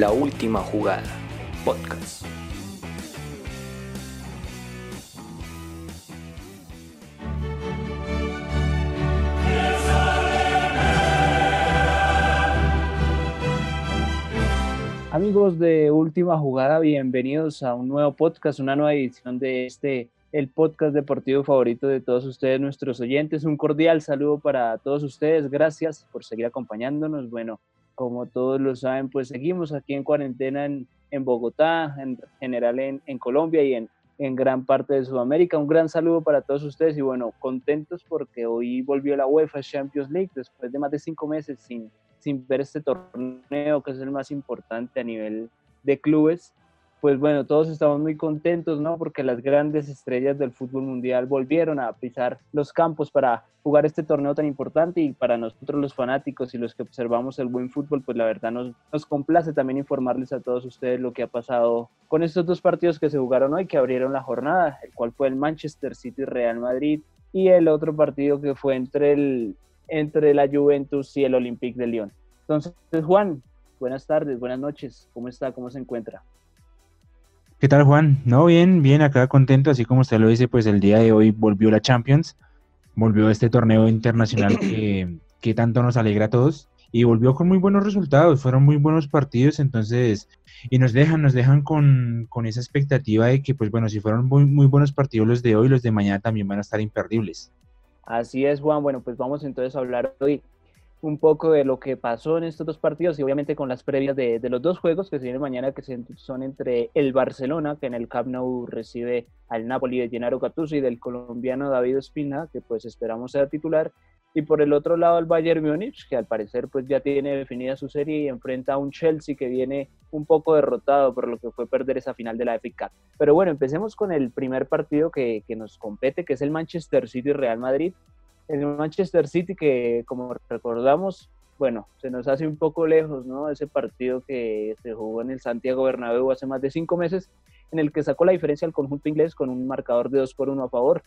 La última jugada. Podcast. Amigos de Última Jugada, bienvenidos a un nuevo podcast, una nueva edición de este, el podcast deportivo favorito de todos ustedes, nuestros oyentes. Un cordial saludo para todos ustedes, gracias por seguir acompañándonos. Bueno, como todos lo saben, pues seguimos aquí en cuarentena en, en Bogotá, en general en, Colombia y en, en gran parte de Sudamérica. Un gran saludo para todos ustedes y bueno, contentos porque hoy volvió la UEFA Champions League después de más de cinco meses sin, sin ver este torneo que es el más importante a nivel de clubes. Pues bueno, todos estamos muy contentos, ¿no? Porque las grandes estrellas del fútbol mundial volvieron a pisar los campos para jugar este torneo tan importante y para nosotros los fanáticos y los que observamos el buen fútbol, pues la verdad nos, complace también informarles a todos ustedes lo que ha pasado con estos dos partidos que se jugaron hoy, que abrieron la jornada, el cual fue el Manchester City Real Madrid y el otro partido que fue entre, el, entre la Juventus y el Olympique de Lyon. Entonces, Juan, buenas tardes, buenas noches, ¿cómo está? ¿Cómo se encuentra? ¿Qué tal, Juan? No, bien, bien, acá contento, así como usted lo dice, pues el día de hoy volvió la Champions, volvió este torneo internacional que, que tanto nos alegra a todos y volvió con muy buenos resultados, fueron muy buenos partidos, entonces, y nos dejan, nos dejan con, con esa expectativa de que, pues bueno, si fueron muy, muy buenos partidos los de hoy, los de mañana también van a estar imperdibles. Así es, Juan. Bueno, pues vamos entonces a hablar hoy un poco de lo que pasó en estos dos partidos y obviamente con las previas de, los dos juegos que se vienen mañana, que son entre el Barcelona, que en el Camp Nou recibe al Napoli de Gennaro Gattuso y del colombiano David Espina, que pues esperamos sea titular, y por el otro lado el Bayern Múnich, que al parecer pues ya tiene definida su serie y enfrenta a un Chelsea que viene un poco derrotado por lo que fue perder esa final de la FA. Pero bueno, empecemos con el primer partido que, que nos compete, que es el Manchester City Real Madrid el Manchester City que como recordamos, bueno, se nos hace un poco lejos, ¿no? Ese partido que se jugó en el Santiago Bernabéu hace más de cinco meses, en el que sacó la diferencia al conjunto inglés con un marcador de 2 por 1 a favor.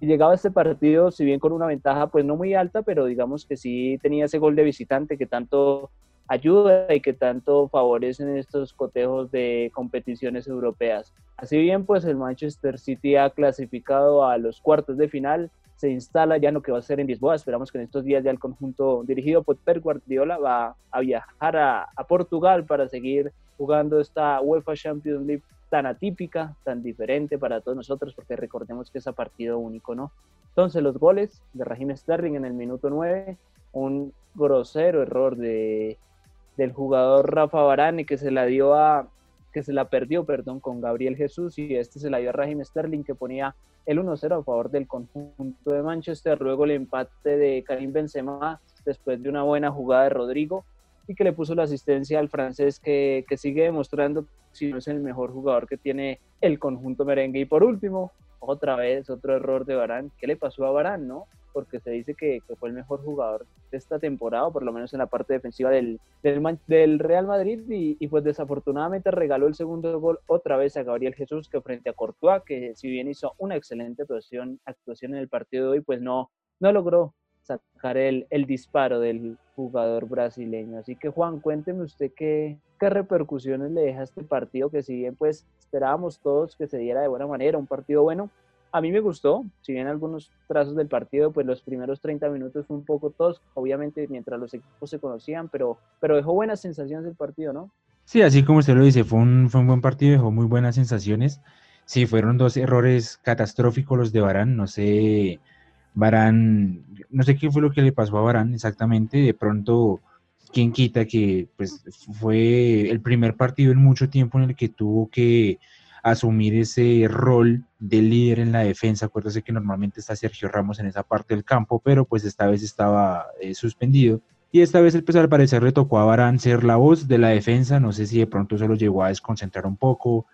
Y llegaba este partido, si bien con una ventaja pues no muy alta, pero digamos que sí tenía ese gol de visitante que tanto ayuda y que tanto favorecen estos cotejos de competiciones europeas. Así bien, pues el Manchester City ha clasificado a los cuartos de final, se instala ya en lo que va a ser en Lisboa. Esperamos que en estos días ya el conjunto dirigido por Per Guardiola va a viajar a, a, Portugal para seguir jugando esta UEFA Champions League tan atípica, tan diferente para todos nosotros, porque recordemos que es a partido único, ¿no? Entonces los goles de Raheem Sterling en el minuto 9, un grosero error de, del jugador Rafa Varane que se la dio a que se la perdió, perdón, con Gabriel Jesús y este se la dio a Raheem Sterling que ponía el 1-0 a favor del conjunto de Manchester, luego el empate de Karim Benzema después de una buena jugada de Rodrigo y que le puso la asistencia al francés que, que sigue demostrando si no es el mejor jugador que tiene el conjunto merengue. Y por último, otra vez otro error de Barán. ¿Qué le pasó a Barán, no? Porque se dice que, que, fue el mejor jugador de esta temporada, por lo menos en la parte defensiva del, del, del Real Madrid, y, pues desafortunadamente regaló el segundo gol otra vez a Gabriel Jesús, que frente a Courtois, que si bien hizo una excelente actuación, actuación en el partido de hoy, pues no, no logró sacar el, el disparo del jugador brasileño. Así que Juan, cuénteme usted qué, qué repercusiones le deja este partido, que si bien pues esperábamos todos que se diera de buena manera, un partido bueno, a mí me gustó, si bien algunos trazos del partido, pues los primeros 30 minutos fue un poco tosco, obviamente mientras los equipos se conocían, pero, pero dejó buenas sensaciones el partido, ¿no? Sí, así como usted lo dice, fue un, fue un buen partido, dejó muy buenas sensaciones. Sí, fueron dos errores catastróficos los de Barán, no sé, Barán, no sé qué fue lo que le pasó a Barán exactamente, de pronto, quién quita que pues fue el primer partido en mucho tiempo en el que tuvo que asumir ese rol de líder en la defensa. Acuérdese que normalmente está Sergio Ramos en esa parte del campo, pero pues esta vez estaba eh, suspendido. Y esta vez, pues, al parecer, le tocó a Barán ser la voz de la defensa. No sé si de pronto se lo llegó a desconcentrar un poco.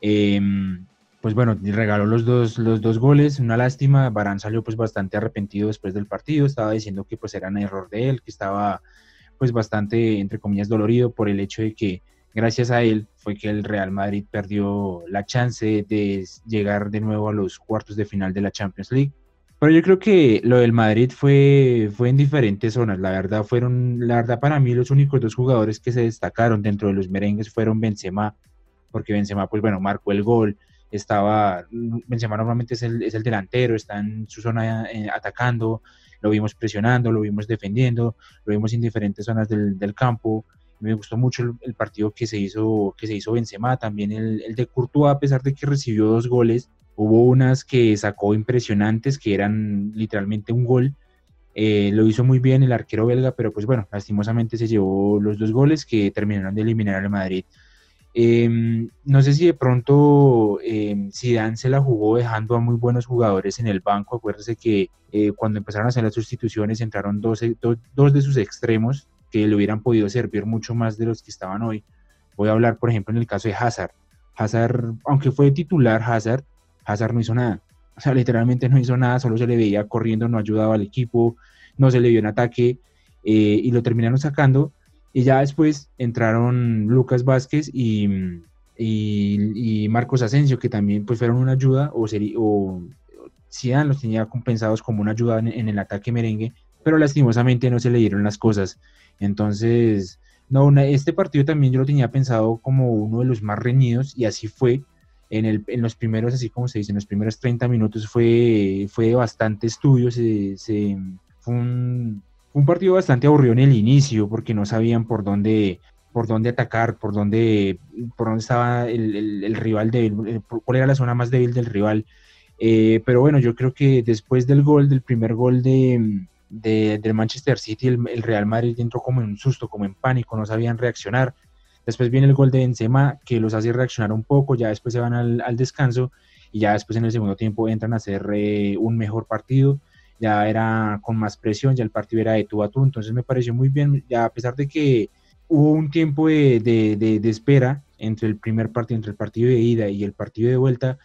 Em, pues bueno, regaló los dos, los dos goles, una lástima. Barán salió pues bastante arrepentido después del partido. Estaba diciendo que pues era un error de él, que estaba pues bastante, entre comillas, dolorido por el hecho de que gracias a él fue que el Real Madrid perdió la chance de llegar de nuevo a los cuartos de final de la Champions League. Pero yo creo que lo del Madrid fue, fue en diferentes zonas. La verdad, fueron, la verdad, para mí, los únicos dos jugadores que se destacaron dentro de los merengues fueron Benzema, porque Benzema, pues bueno, marcó el gol. Estaba, Benzema normalmente es el, es el delantero, está en su zona eh, atacando, lo vimos presionando, lo vimos defendiendo, lo vimos en diferentes zonas del, del campo. Me gustó mucho el, partido que se hizo, que se hizo Benzema, también el, el de Courtois, a pesar de que recibió dos goles, Hubo unas que sacó impresionantes, que eran literalmente un gol. Eh, lo hizo muy bien el arquero belga, pero pues bueno, lastimosamente se llevó los dos goles que terminaron de eliminar al Madrid. Em, no sé si de pronto eh, Zidane se la jugó dejando a muy buenos jugadores en el banco. Acuérdese que eh, cuando empezaron a hacer las sustituciones entraron dos, dos, de sus extremos que le hubieran podido servir mucho más de los que estaban hoy. Voy a hablar, por ejemplo, en el caso de Hazard. Hazard, aunque fue titular Hazard, Hazard no hizo nada. O sea, literalmente no hizo nada, solo se le veía corriendo, no ayudaba al equipo, no se le vio en ataque eh, y lo terminaron sacando. Y ya después entraron Lucas Vázquez y, y, Marcos Asensio, que también pues fueron una ayuda, o, sería, o Zidane los tenía compensados como una ayuda en, el ataque merengue, pero lastimosamente no se le dieron las cosas. Entonces, no, este partido también yo lo tenía pensado como uno de los más reñidos y así fue en, el, en, los primeros, así como se dice, en los primeros 30 minutos fue, fue bastante estudio, se, se, fue, un, partido bastante aburrido en el inicio porque no sabían por dónde, por dónde atacar, por dónde, por dónde estaba el, el, rival débil, cuál era la zona más débil del rival. Eh, pero bueno, yo creo que después del gol, del primer gol de, de del Manchester City, el, Real Madrid entró como en un susto, como en pánico, no sabían reaccionar. Después viene el gol de Benzema que los hace reaccionar un poco, ya después se van al, descanso y ya después en el segundo tiempo entran a hacer eh, un mejor partido, ya era con más presión, ya el partido era de tú a tú, entonces me pareció muy bien, ya a pesar de que hubo un tiempo de, de, espera entre el primer partido, entre el partido de ida y el partido de vuelta,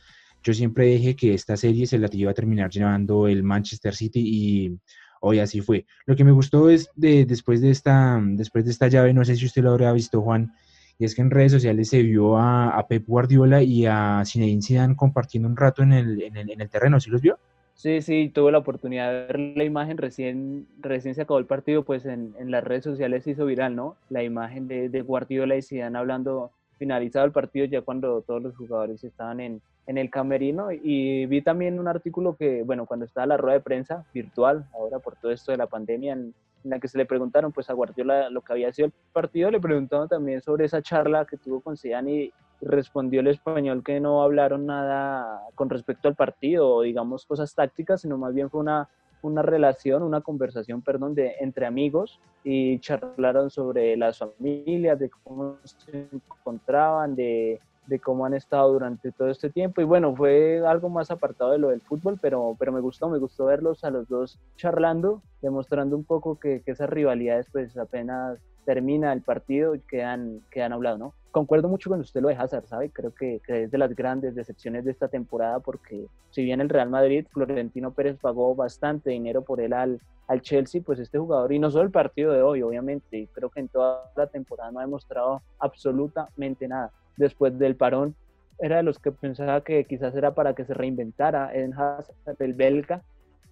yo siempre dije que esta serie se la iba a terminar llevando el Manchester City y hoy así fue. Lo que me gustó es de, después, de esta, después de esta llave, no sé si usted lo habrá visto, Juan, y es que en redes sociales se vio a, Pep Guardiola y a Zinedine Zidane compartiendo un rato en el, en el, en el terreno, ¿sí los vio? Sí, sí, tuve la oportunidad de ver la imagen, recién, recién se acabó el partido, pues en, en las redes sociales se hizo viral, ¿no? La imagen de, de Guardiola y Zidane hablando, finalizado el partido ya cuando todos los jugadores estaban en, en el camerino y vi también un artículo que, bueno, cuando estaba la rueda de prensa virtual, ahora por todo esto de la pandemia, en, en la que se le preguntaron pues a Guardiola lo que había sido el partido, le preguntaron también sobre esa charla que tuvo con Zidane y respondió el español que no hablaron nada con respecto al partido o digamos cosas tácticas, sino más bien fue una, una relación, una conversación, perdón, de, entre amigos y charlaron sobre las familias, de cómo se encontraban, de de cómo han estado durante todo este tiempo. Y bueno, fue algo más apartado de lo del fútbol, pero, pero me gustó, me gustó verlos a los dos charlando, demostrando un poco que, que esas rivalidades pues apenas termina el partido quedan, quedan hablado, ¿no? Concuerdo mucho con usted lo de Hazard, ¿sabe? Creo que, que, es de las grandes decepciones de esta temporada porque si bien el Real Madrid, Florentino Pérez pagó bastante dinero por él al, al Chelsea, pues este jugador, y no solo el partido de hoy, obviamente, creo que en toda la temporada no ha demostrado absolutamente nada después del parón, era de los que pensaba que quizás era para que se reinventara en Hazard, el belga,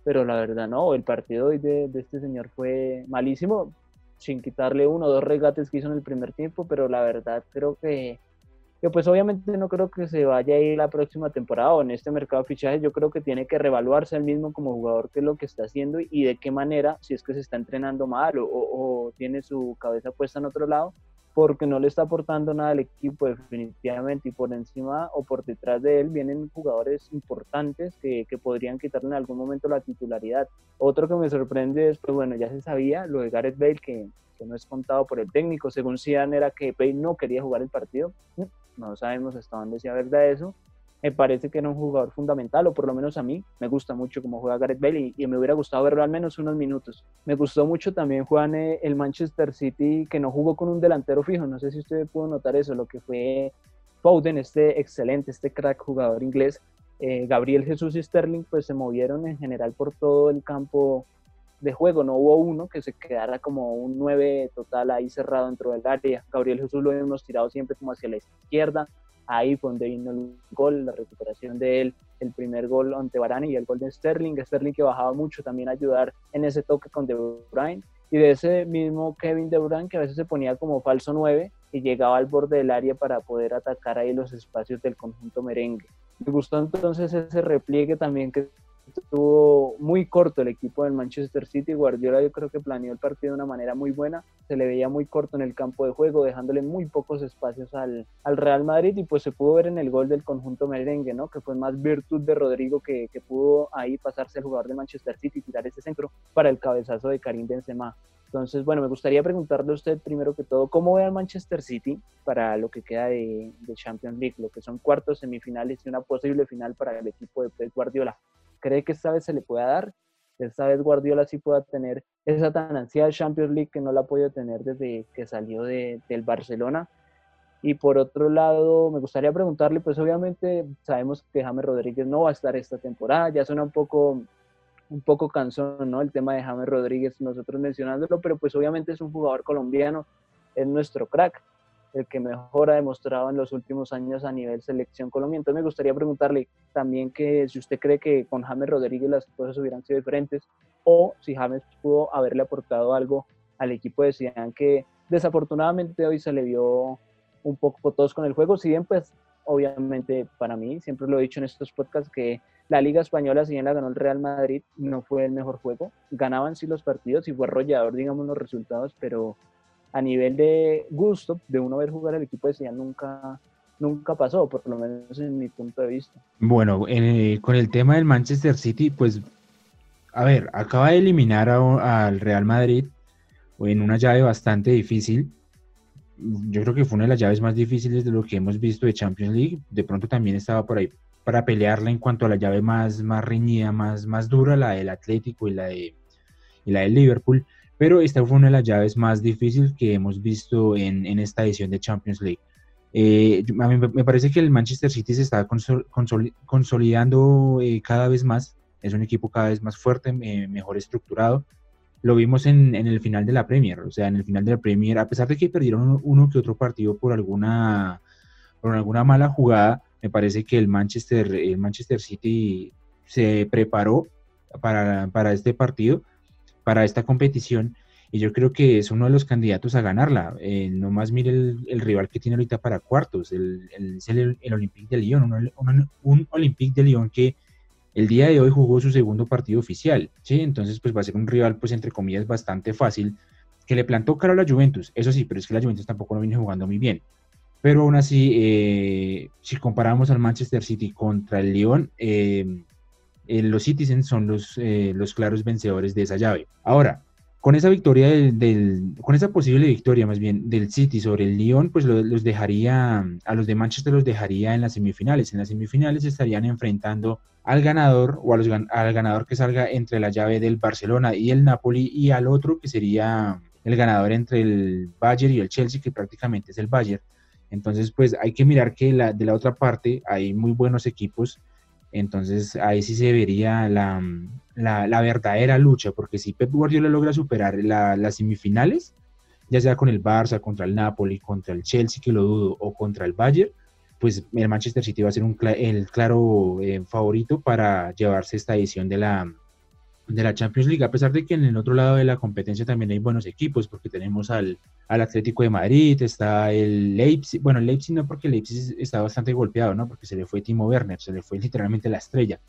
pero la verdad no, el partido hoy de, este señor fue malísimo, sin quitarle uno o dos regates que hizo en el primer tiempo, pero la verdad creo que, que pues obviamente no creo que se vaya a ir la próxima temporada o en este mercado de fichajes, yo creo que tiene que revaluarse el mismo como jugador, qué es lo que está haciendo y de qué manera, si es que se está entrenando mal o, o tiene su cabeza puesta en otro lado, porque no le está aportando nada al equipo definitivamente y por encima o por detrás de él vienen jugadores importantes que, que, podrían quitarle en algún momento la titularidad. Otro que me sorprende es, pues bueno, ya se sabía lo de Gareth Bale, que, que no es contado por el técnico, según Zidane era que Bale no quería jugar el partido, no sabemos hasta dónde sea verdad eso, me parece que era un jugador fundamental, o por lo menos a mí me gusta mucho cómo juega Gareth Bale y, me hubiera gustado verlo al menos unos minutos. Me gustó mucho también Juan eh, el Manchester City que no jugó con un delantero fijo, no sé si usted pudo notar eso, lo que fue Foden, este excelente, este crack jugador inglés, eh, Gabriel Jesús y Sterling pues se movieron en general por todo el campo de juego, no hubo uno que se quedara como un 9 total ahí cerrado dentro del área. Gabriel Jesús lo hemos tirado siempre como hacia la izquierda, ahí fue donde vino el gol, la recuperación de él, el primer gol ante Varane y el gol de Sterling, Sterling que bajaba mucho también a ayudar en ese toque con De Bruyne, y de ese mismo Kevin De Bruyne que a veces se ponía como falso 9 y llegaba al borde del área para poder atacar ahí los espacios del conjunto merengue. Me gustó entonces ese repliegue también que estuvo muy corto el equipo del Manchester City. Guardiola yo creo que planeó el partido de una manera muy buena. Se le veía muy corto en el campo de juego, dejándole muy pocos espacios al, al Real Madrid y pues se pudo ver en el gol del conjunto merengue, ¿no? Que fue más virtud de Rodrigo que, que pudo ahí pasarse el jugador de Manchester City y tirar ese centro para el cabezazo de Karim Benzema. Entonces, bueno, me gustaría preguntarle a usted primero que todo, ¿cómo ve al Manchester City para lo que queda de, de, Champions League, lo que son cuartos, semifinales y una posible final para el equipo de Pep Guardiola? Cree que esta vez se le pueda dar. Esta vez Guardiola sí pueda tener esa tan ansiada Champions League que no la ha podido tener desde que salió de, del Barcelona. Y por otro lado, me gustaría preguntarle, pues obviamente sabemos que James Rodríguez no va a estar esta temporada, ya suena un poco, un poco cansón, ¿no? El tema de James Rodríguez, nosotros mencionándolo, pero pues obviamente es un jugador colombiano, es nuestro crack el que mejor ha demostrado en los últimos años a nivel selección colombiana. Entonces me gustaría preguntarle también que si usted cree que con James Rodríguez las cosas hubieran sido diferentes o si James pudo haberle aportado algo al equipo de Zidane que desafortunadamente hoy se le vio un poco todos con el juego, si bien pues obviamente para mí, siempre lo he dicho en estos podcasts, que la Liga Española, si bien la ganó el Real Madrid, no fue el mejor juego. Ganaban sí los partidos y fue arrollador, digamos, los resultados, pero a nivel de gusto de uno ver jugar al equipo de Zidane nunca, nunca pasó, por lo menos en mi punto de vista. Bueno, eh, con el tema del Manchester City, pues, a ver, acaba de eliminar al Real Madrid en una llave bastante difícil. Yo creo que fue una de las llaves más difíciles de lo que hemos visto de Champions League. De pronto también estaba por ahí para pelearla en cuanto a la llave más, más reñida, más, más dura, la del Atlético y la, de, y la del Liverpool pero esta fue una de las llaves más difíciles que hemos visto en, en esta edición de Champions League. Eh, a mí me parece que el Manchester City se está consolidando eh, cada vez más, es un equipo cada vez más fuerte, mejor estructurado. Lo vimos en, en, el final de la Premier, o sea, en el final de la Premier, a pesar de que perdieron uno, que otro partido por alguna, por alguna mala jugada, me parece que el Manchester, el Manchester City se preparó para, para este partido para esta competición y yo creo que es uno de los candidatos a ganarla. Eh, nomás mire el, rival que tiene ahorita para cuartos, el, es el, Olympique de Lyon, un, un, Olympique de Lyon que el día de hoy jugó su segundo partido oficial, ¿sí? Entonces pues va a ser un rival pues entre comillas bastante fácil, que le plantó caro a la Juventus, eso sí, pero es que la Juventus tampoco lo viene jugando muy bien. Pero aún así, eh, si comparamos al Manchester City contra el Lyon, eh, eh, los Citizens son los, eh, los claros vencedores de esa llave. Ahora, con esa victoria del, con esa posible victoria más bien del City sobre el Lyon, pues los dejaría, a los de Manchester los dejaría en las semifinales. En las semifinales estarían enfrentando al ganador o a los, al ganador que salga entre la llave del Barcelona y el Napoli y al otro que sería el ganador entre el Bayern y el Chelsea, que prácticamente es el Bayern. Entonces, pues hay que mirar que la, de la otra parte hay muy buenos equipos entonces ahí sí se vería la, la, verdadera lucha, porque si Pep Guardiola logra superar las semifinales, ya sea con el Barça, contra el Napoli, contra el Chelsea, que lo dudo, o contra el Bayern, pues el Manchester City va a ser un, el claro eh, favorito para llevarse esta edición de la, de la Champions League, a pesar de que en el otro lado de la competencia también hay buenos equipos, porque tenemos al, al Atlético de Madrid, está el Leipzig, bueno, el Leipzig no porque el Leipzig está bastante golpeado, ¿no? Porque se le fue Timo Werner, se le fue literalmente la estrella.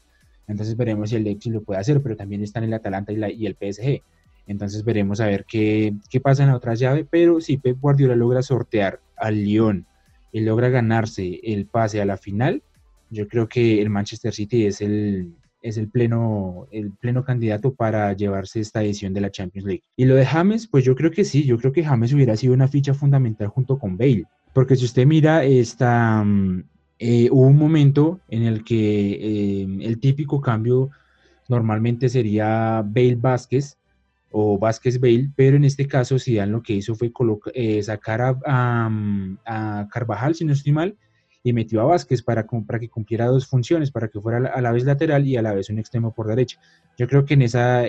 Entonces veremos si el Leipzig lo puede hacer, pero también están el Atalanta y, la, y el PSG. Entonces veremos a ver qué, qué pasa en la otra llave, pero si Pep Guardiola logra sortear al Lyon y logra ganarse el pase a la final, yo creo que el Manchester City es el, es el pleno, el pleno candidato para llevarse esta edición de la Champions League. Y lo de James, pues yo creo que sí, yo creo que James hubiera sido una ficha fundamental junto con Bale, porque si usted mira esta, mm, eh, hubo un momento en el que eh, el típico cambio normalmente sería Bale Vázquez o Vázquez Bale, pero en este caso Zidane lo que hizo fue eh, sacar a, a, Carvajal, si no estoy mal, y metió a Vázquez para, que cumpliera dos funciones, para que fuera a la vez lateral y a la vez un extremo por derecha. Yo creo que en esa,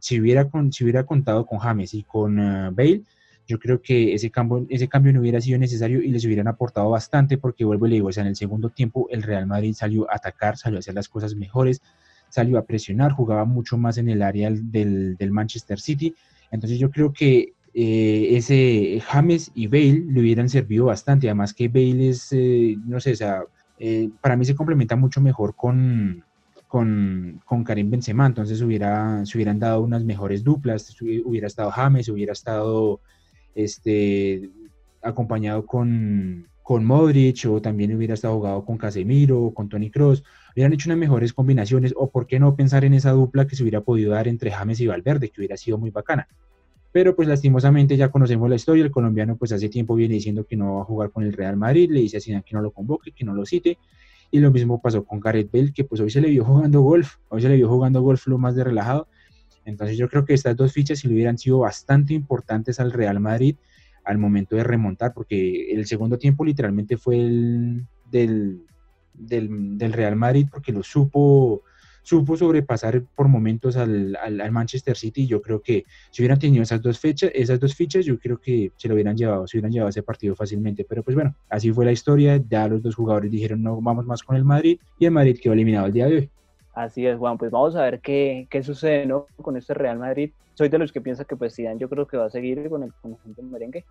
si, hubiera con, si hubiera contado con James y con Bale, yo creo que ese cambio, ese cambio no hubiera sido necesario y les hubieran aportado bastante porque vuelvo y le digo, o sea, en el segundo tiempo el Real Madrid salió a atacar, salió a hacer las cosas mejores, salió a presionar, jugaba mucho más en el área del, del Manchester City. Entonces yo creo que eh, ese James y Bale le hubieran servido bastante, además que Bale es, eh, no sé, o sea, eh, para mí se complementa mucho mejor con, con, Karim Benzema, entonces hubiera, se hubieran dado unas mejores duplas, hubiera estado James, hubiera estado este, acompañado con, con Modric o también hubiera estado jugado con Casemiro o con Tony Cross, hubieran hecho unas mejores combinaciones o por qué no pensar en esa dupla que se hubiera podido dar entre James y Valverde, que hubiera sido muy bacana. Pero pues lastimosamente ya conocemos la historia, el colombiano pues hace tiempo viene diciendo que no va a jugar con el Real Madrid, le dice a Zidane que no lo convoque, que no lo cite, y lo mismo pasó con Gareth Bale, que pues hoy se le vio jugando golf, hoy se le vio jugando golf lo más de relajado, entonces yo creo que estas dos fichas si le hubieran sido bastante importantes al Real Madrid al momento de remontar, porque el segundo tiempo literalmente fue el del, del, Real Madrid porque lo supo, supo sobrepasar por momentos al, al, Manchester City yo creo que si hubieran tenido esas dos fechas, esas dos fichas, yo creo que se lo hubieran llevado, se hubieran llevado ese partido fácilmente. Pero pues bueno, así fue la historia, ya los dos jugadores dijeron no vamos más con el Madrid y el Madrid quedó eliminado el día de hoy. Así es, Juan. Pues vamos a ver qué, qué sucede ¿no? con este Real Madrid. Soy de los que piensa que pues Zidane yo creo que va a seguir con el conjunto merengue.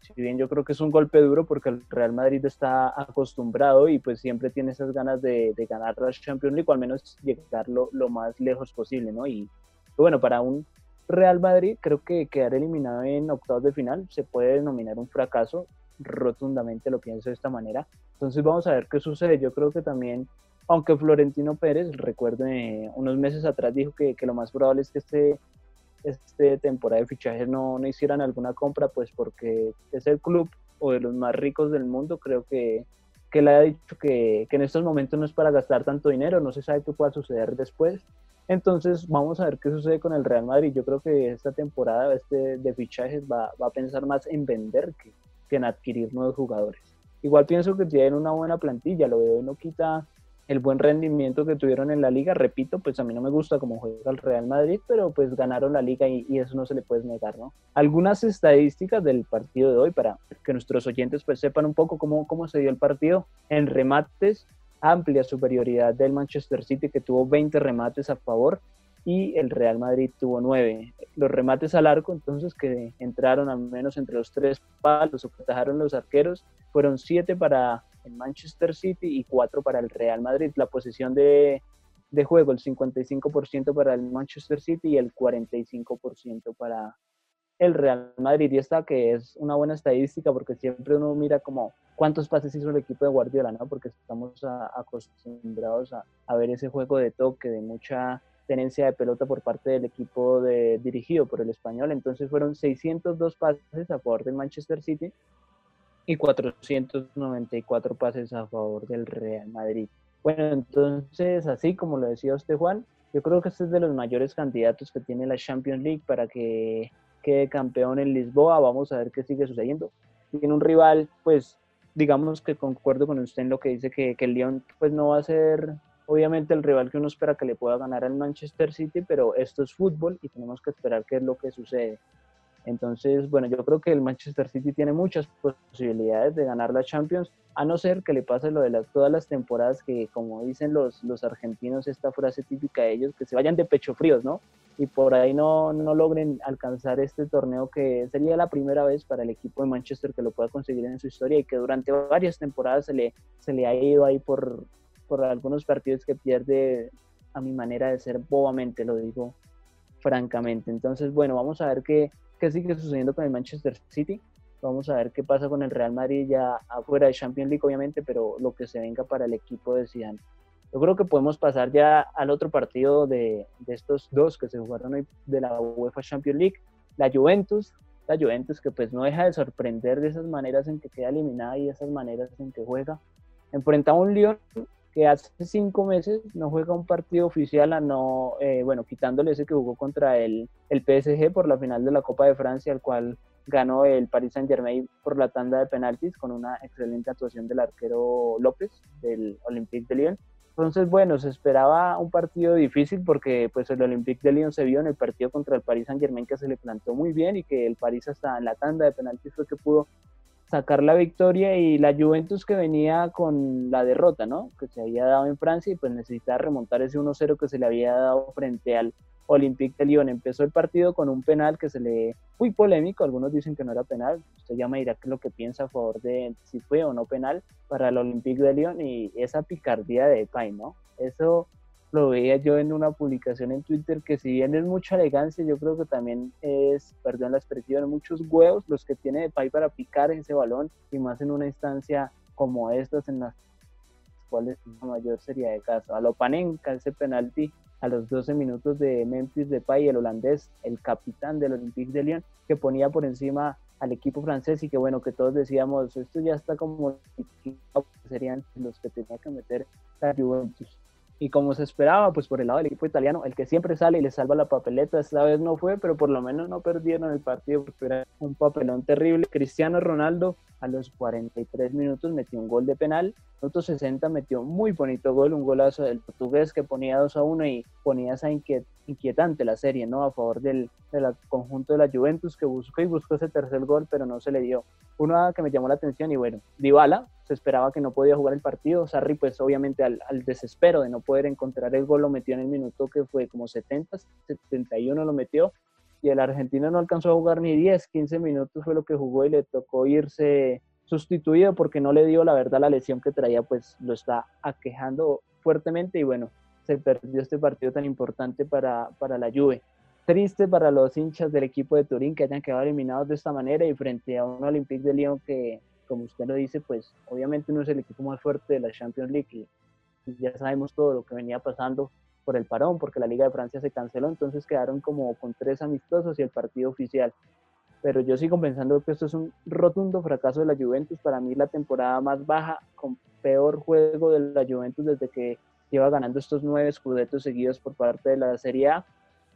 Si bien yo creo que es un golpe duro porque el Real Madrid está acostumbrado y pues siempre tiene esas ganas de, ganar la Champions League o al menos llegar lo, más lejos posible, ¿no? Y bueno, para un Real Madrid creo que quedar eliminado en octavos de final se puede denominar un fracaso, rotundamente lo pienso de esta manera. Entonces vamos a ver qué sucede. Yo creo que también aunque Florentino Pérez, recuerdo, unos meses atrás dijo que, lo más probable es que este, este temporada de fichajes no, no hicieran alguna compra, pues porque es el club o de los más ricos del mundo, creo que, que le ha dicho que, que, en estos momentos no es para gastar tanto dinero, no se sabe qué pueda suceder después. Entonces vamos a ver qué sucede con el Real Madrid. Yo creo que esta temporada este de fichajes va, va a pensar más en vender que, que, en adquirir nuevos jugadores. Igual pienso que tienen una buena plantilla, lo veo y no quita el buen rendimiento que tuvieron en la liga. Repito, pues a mí no me gusta cómo juega el Real Madrid, pero pues ganaron la liga y, eso no se le puede negar, ¿no? Algunas estadísticas del partido de hoy para que nuestros oyentes pues sepan un poco cómo, cómo se dio el partido. En remates, amplia superioridad del Manchester City que tuvo 20 remates a favor y el Real Madrid tuvo 9. Los remates al arco, entonces, que entraron al menos entre los tres palos o atajaron los arqueros, fueron 7 para el Manchester City y 4 para el Real Madrid. La posición de, de juego, el 55% para el Manchester City y el 45% para el Real Madrid. Y esta que es una buena estadística porque siempre uno mira como cuántos pases hizo el equipo de Guardiola, ¿no? Porque estamos acostumbrados a, ver ese juego de toque, de mucha tenencia de pelota por parte del equipo de, dirigido por el español. Entonces fueron 602 pases a favor del Manchester City y 494 pases a favor del Real Madrid. Bueno, entonces, así como lo decía usted, Juan, yo creo que este es de los mayores candidatos que tiene la Champions League para que quede campeón en Lisboa. Vamos a ver qué sigue sucediendo. Tiene un rival, pues, digamos que concuerdo con usted en lo que dice que, que el Lyon, pues, no va a ser obviamente el rival que uno espera que le pueda ganar al Manchester City, pero esto es fútbol y tenemos que esperar qué es lo que sucede. Entonces, bueno, yo creo que el Manchester City tiene muchas posibilidades de ganar la Champions, a no ser que le pase lo de todas las temporadas que, como dicen los, los argentinos, esta frase típica de ellos, que se vayan de pecho fríos, ¿no? Y por ahí no, no logren alcanzar este torneo que sería la primera vez para el equipo de Manchester que lo pueda conseguir en su historia y que durante varias temporadas se le, se le ha ido ahí por, por algunos partidos que pierde a mi manera de ser bobamente, lo digo francamente. Entonces, bueno, vamos a ver qué, qué sigue sucediendo con el Manchester City. Vamos a ver qué pasa con el Real Madrid ya afuera de Champions League, obviamente, pero lo que se venga para el equipo de Zidane. Yo creo que podemos pasar ya al otro partido de, de estos dos que se jugaron hoy de la UEFA Champions League. La Juventus, la Juventus que pues no deja de sorprender de esas maneras en que queda eliminada y esas maneras en que juega. enfrenta a un Lyon que hace cinco meses no juega un partido oficial a no, eh, bueno, quitándole ese que jugó contra el, el PSG por la final de la Copa de Francia, al cual ganó el Paris Saint Germain por la tanda de penaltis con una excelente actuación del arquero López del Olympique de Lyon. Entonces, bueno, se esperaba un partido difícil porque pues el Olympique de Lyon se vio en el partido contra el Paris Saint Germain que se le plantó muy bien y que el París hasta en la tanda de penaltis fue que pudo sacar la victoria y la Juventus que venía con la derrota, ¿no? Que se había dado en Francia y pues necesitaba remontar ese 1-0 que se le había dado frente al Olympique de Lyon. Empezó el partido con un penal que se le muy polémico, algunos dicen que no era penal, usted ya me dirá qué es lo que piensa a favor de si fue o no penal para el Olympique de Lyon y esa picardía de Pay, ¿no? Eso lo veía yo en una publicación en Twitter que si bien es mucha elegancia, yo creo que también es, perdón la expresión, muchos huevos los que tiene Depay para picar ese balón y más en una instancia como estas en las cuales la mayor sería de caso. A lo Panenka, ese penalti a los 12 minutos de Memphis Depay, el holandés, el capitán del Olympique de Lyon, que ponía por encima al equipo francés y que bueno, que todos decíamos, esto ya está como serían los que tenía que meter la Juventus. Y como se esperaba, pues por el lado del equipo italiano, el que siempre sale y le salva la papeleta, esta vez no fue, pero por lo menos no perdieron el partido porque era un papelón terrible. Cristiano Ronaldo a los 43 minutos metió un gol de penal, minuto 60 metió muy bonito gol, un golazo del portugués que ponía 2 a 1 y ponía esa inquietante la serie, ¿no? A favor del, del conjunto de la Juventus que buscó y buscó ese tercer gol, pero no se le dio. Uno que me llamó la atención y bueno, Dybala, se esperaba que no podía jugar el partido, Sarri pues obviamente al, al desespero de no poder encontrar el gol lo metió en el minuto que fue como 70, 71 lo metió y el argentino no alcanzó a jugar ni 10, 15 minutos fue lo que jugó y le tocó irse sustituido porque no le dio la verdad la lesión que traía, pues lo está aquejando fuertemente y bueno, se perdió este partido tan importante para, para la Juve. Triste para los hinchas del equipo de Turín que hayan quedado eliminados de esta manera y frente a un Olympique de Lyon que, como usted lo dice, pues obviamente no es el equipo más fuerte de la Champions League y ya sabemos todo lo que venía pasando por el parón, porque la Liga de Francia se canceló, entonces quedaron como con tres amistosos y el partido oficial. Pero yo sigo pensando que esto es un rotundo fracaso de la Juventus. Para mí la temporada más baja, con peor juego de la Juventus desde que lleva ganando estos nueve escudetos seguidos por parte de la Serie A.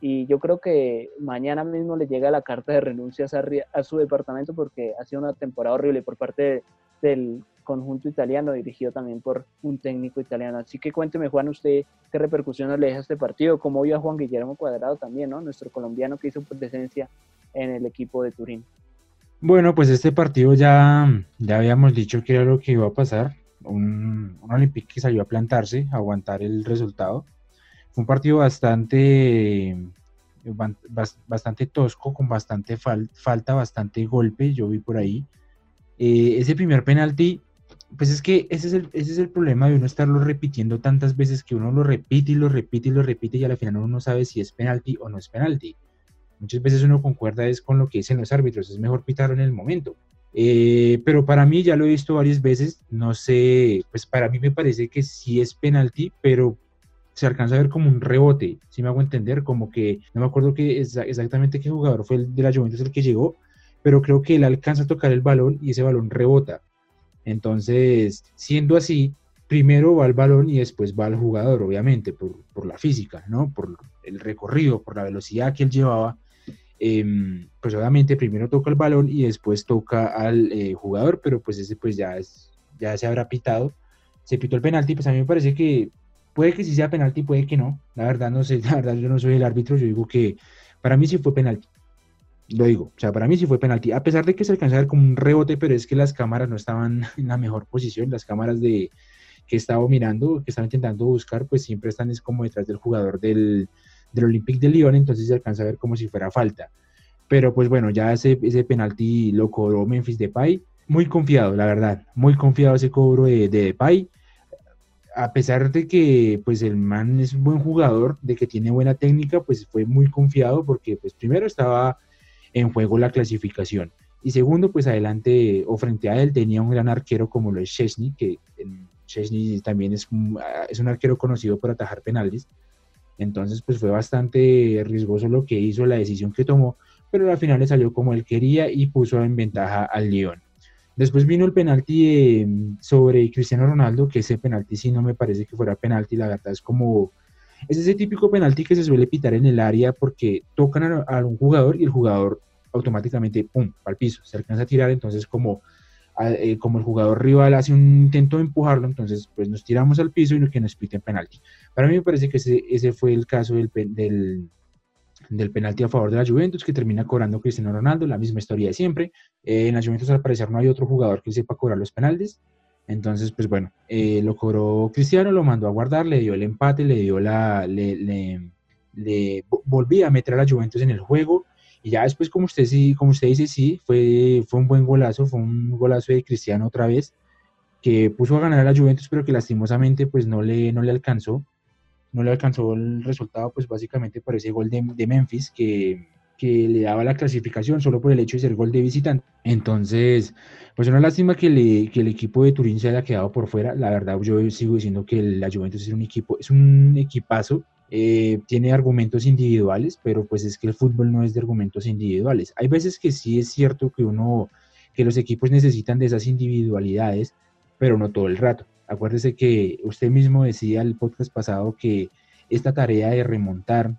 Y yo creo que mañana mismo le llega la carta de renuncia a, su departamento porque ha sido una temporada horrible por parte del conjunto italiano, dirigido también por un técnico italiano. Así que cuénteme, Juan, usted qué repercusiones le deja este partido, cómo vio a Juan Guillermo Cuadrado también, ¿no? Nuestro colombiano que hizo presencia en el equipo de Turín. Bueno, pues este partido ya, ya habíamos dicho que era lo que iba a pasar. Un, un Olympique que salió a plantarse, a aguantar el resultado. Fue un partido bastante, bastante tosco, con bastante falta, bastante golpe, yo vi por ahí. Eh, ese primer penalti pues es que ese es, el, ese es el problema de uno estarlo repitiendo tantas veces que uno lo repite y lo repite y lo repite y al final uno no sabe si es penalti o no es penalti. Muchas veces uno concuerda es con lo que dicen los árbitros, es mejor pitarlo en el momento. Eh, pero para mí, ya lo he visto varias veces, no sé, pues para mí me parece que sí es penalti, pero se alcanza a ver como un rebote, si me hago entender, como que no me acuerdo que exactamente qué jugador fue el de la Juventus el que llegó, pero creo que él alcanza a tocar el balón y ese balón rebota. Entonces, siendo así, primero va el balón y después va el jugador, obviamente, por, por la física, ¿no? Por el recorrido, por la velocidad que él llevaba. Em, pues obviamente primero toca el balón y después toca al eh, jugador, pero pues ese pues ya, es, ya se habrá pitado. Se pitó el penalti, pues a mí me parece que puede que sí sea penalti, puede que no. La verdad no sé, la verdad yo no soy el árbitro, yo digo que para mí sí fue penalti. Lo digo, o sea, para mí sí fue penalti, a pesar de que se alcanzó a ver como un rebote, pero es que las cámaras no estaban en la mejor posición, las cámaras de que estaba mirando, que estaba intentando buscar, pues siempre están es como detrás del jugador del, del Olympique de Lyon, entonces se alcanza a ver como si fuera falta. Pero pues bueno, ya ese, ese penalti lo cobró Memphis Depay, muy confiado, la verdad, muy confiado ese cobro de, de Depay, a pesar de que pues el man es un buen jugador, de que tiene buena técnica, pues fue muy confiado porque pues primero estaba en juego la clasificación. Y segundo, pues adelante o frente a él tenía un gran arquero como lo es Chesney, que Chesney también es un, es un arquero conocido por atajar penales. Entonces, pues fue bastante riesgoso lo que hizo, la decisión que tomó, pero al final le salió como él quería y puso en ventaja al Lyon. Después vino el penalti eh, sobre Cristiano Ronaldo, que ese penalti sí no me parece que fuera penalti, la verdad es como, es ese típico penalti que se suele pitar en el área porque tocan a, a un jugador y el jugador automáticamente, pum, al piso, se alcanza a tirar, entonces como eh, como el jugador rival hace un intento de empujarlo, entonces pues nos tiramos al piso y no que nos piten penalti. Para mí me parece que ese, fue el caso del, del, penalti a favor de la Juventus que termina cobrando Cristiano Ronaldo, la misma historia de siempre. Eh, en la Juventus al parecer no hay otro jugador que sepa cobrar los penaltis. Entonces, pues bueno, eh, lo cobró Cristiano, lo mandó a guardar, le dio el empate, le dio la, le, le volvía a meter a la Juventus en el juego y ya después, como usted, sí, como usted dice, sí, fue, fue un buen golazo, fue un golazo de Cristiano otra vez, que puso a ganar a la Juventus, pero que lastimosamente pues no le, no le alcanzó. No le alcanzó el resultado, pues básicamente por ese gol de, Memphis, que, que le daba la clasificación solo por el hecho de ser gol de visitante. Entonces, pues una lástima que, que el equipo de Turín se haya quedado por fuera. La verdad, yo sigo diciendo que la Juventus es un equipo, es un equipazo eh, tiene argumentos individuales, pero pues es que el fútbol no es de argumentos individuales. Hay veces que sí es cierto que uno, que los equipos necesitan de esas individualidades, pero no todo el rato. Acuérdese que usted mismo decía el podcast pasado que esta tarea de remontar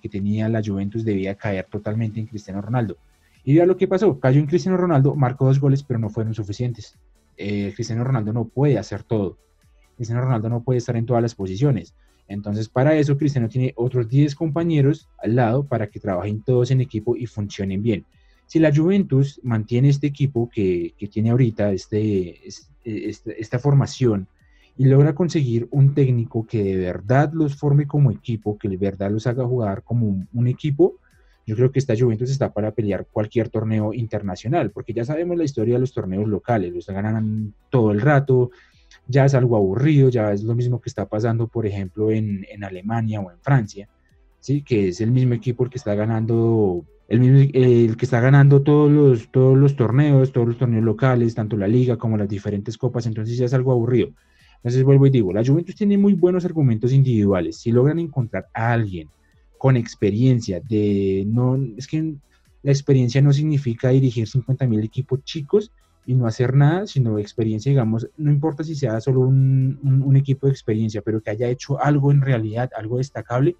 que tenía la Juventus debía caer totalmente en Cristiano Ronaldo. Y vea lo que pasó, cayó en Cristiano Ronaldo, marcó dos goles, pero no fueron suficientes. Eh, Cristiano Ronaldo no puede hacer todo. Cristiano Ronaldo no puede estar en todas las posiciones. Entonces, para eso, Cristiano tiene otros 10 compañeros al lado para que trabajen todos en equipo y funcionen bien. Si la Juventus mantiene este equipo que, tiene ahorita, este, este, esta formación, y logra conseguir un técnico que de verdad los forme como equipo, que de verdad los haga jugar como un, equipo, yo creo que esta Juventus está para pelear cualquier torneo internacional, porque ya sabemos la historia de los torneos locales, los ganan todo el rato, ya es algo aburrido, ya es lo mismo que está pasando, por ejemplo, en, Alemania o en Francia, ¿sí? que es el mismo equipo el que está ganando, el, mismo, el que está ganando todos los, todos los torneos, todos los torneos locales, tanto la liga como las diferentes copas, entonces ya es algo aburrido. Entonces vuelvo y digo, la Juventus tiene muy buenos argumentos individuales. Si logran encontrar a alguien con experiencia de no, es que la experiencia no significa dirigir 50 mil equipos chicos, y no hacer nada, sino experiencia, digamos, no importa si sea solo un, un, equipo de experiencia, pero que haya hecho algo en realidad, algo destacable.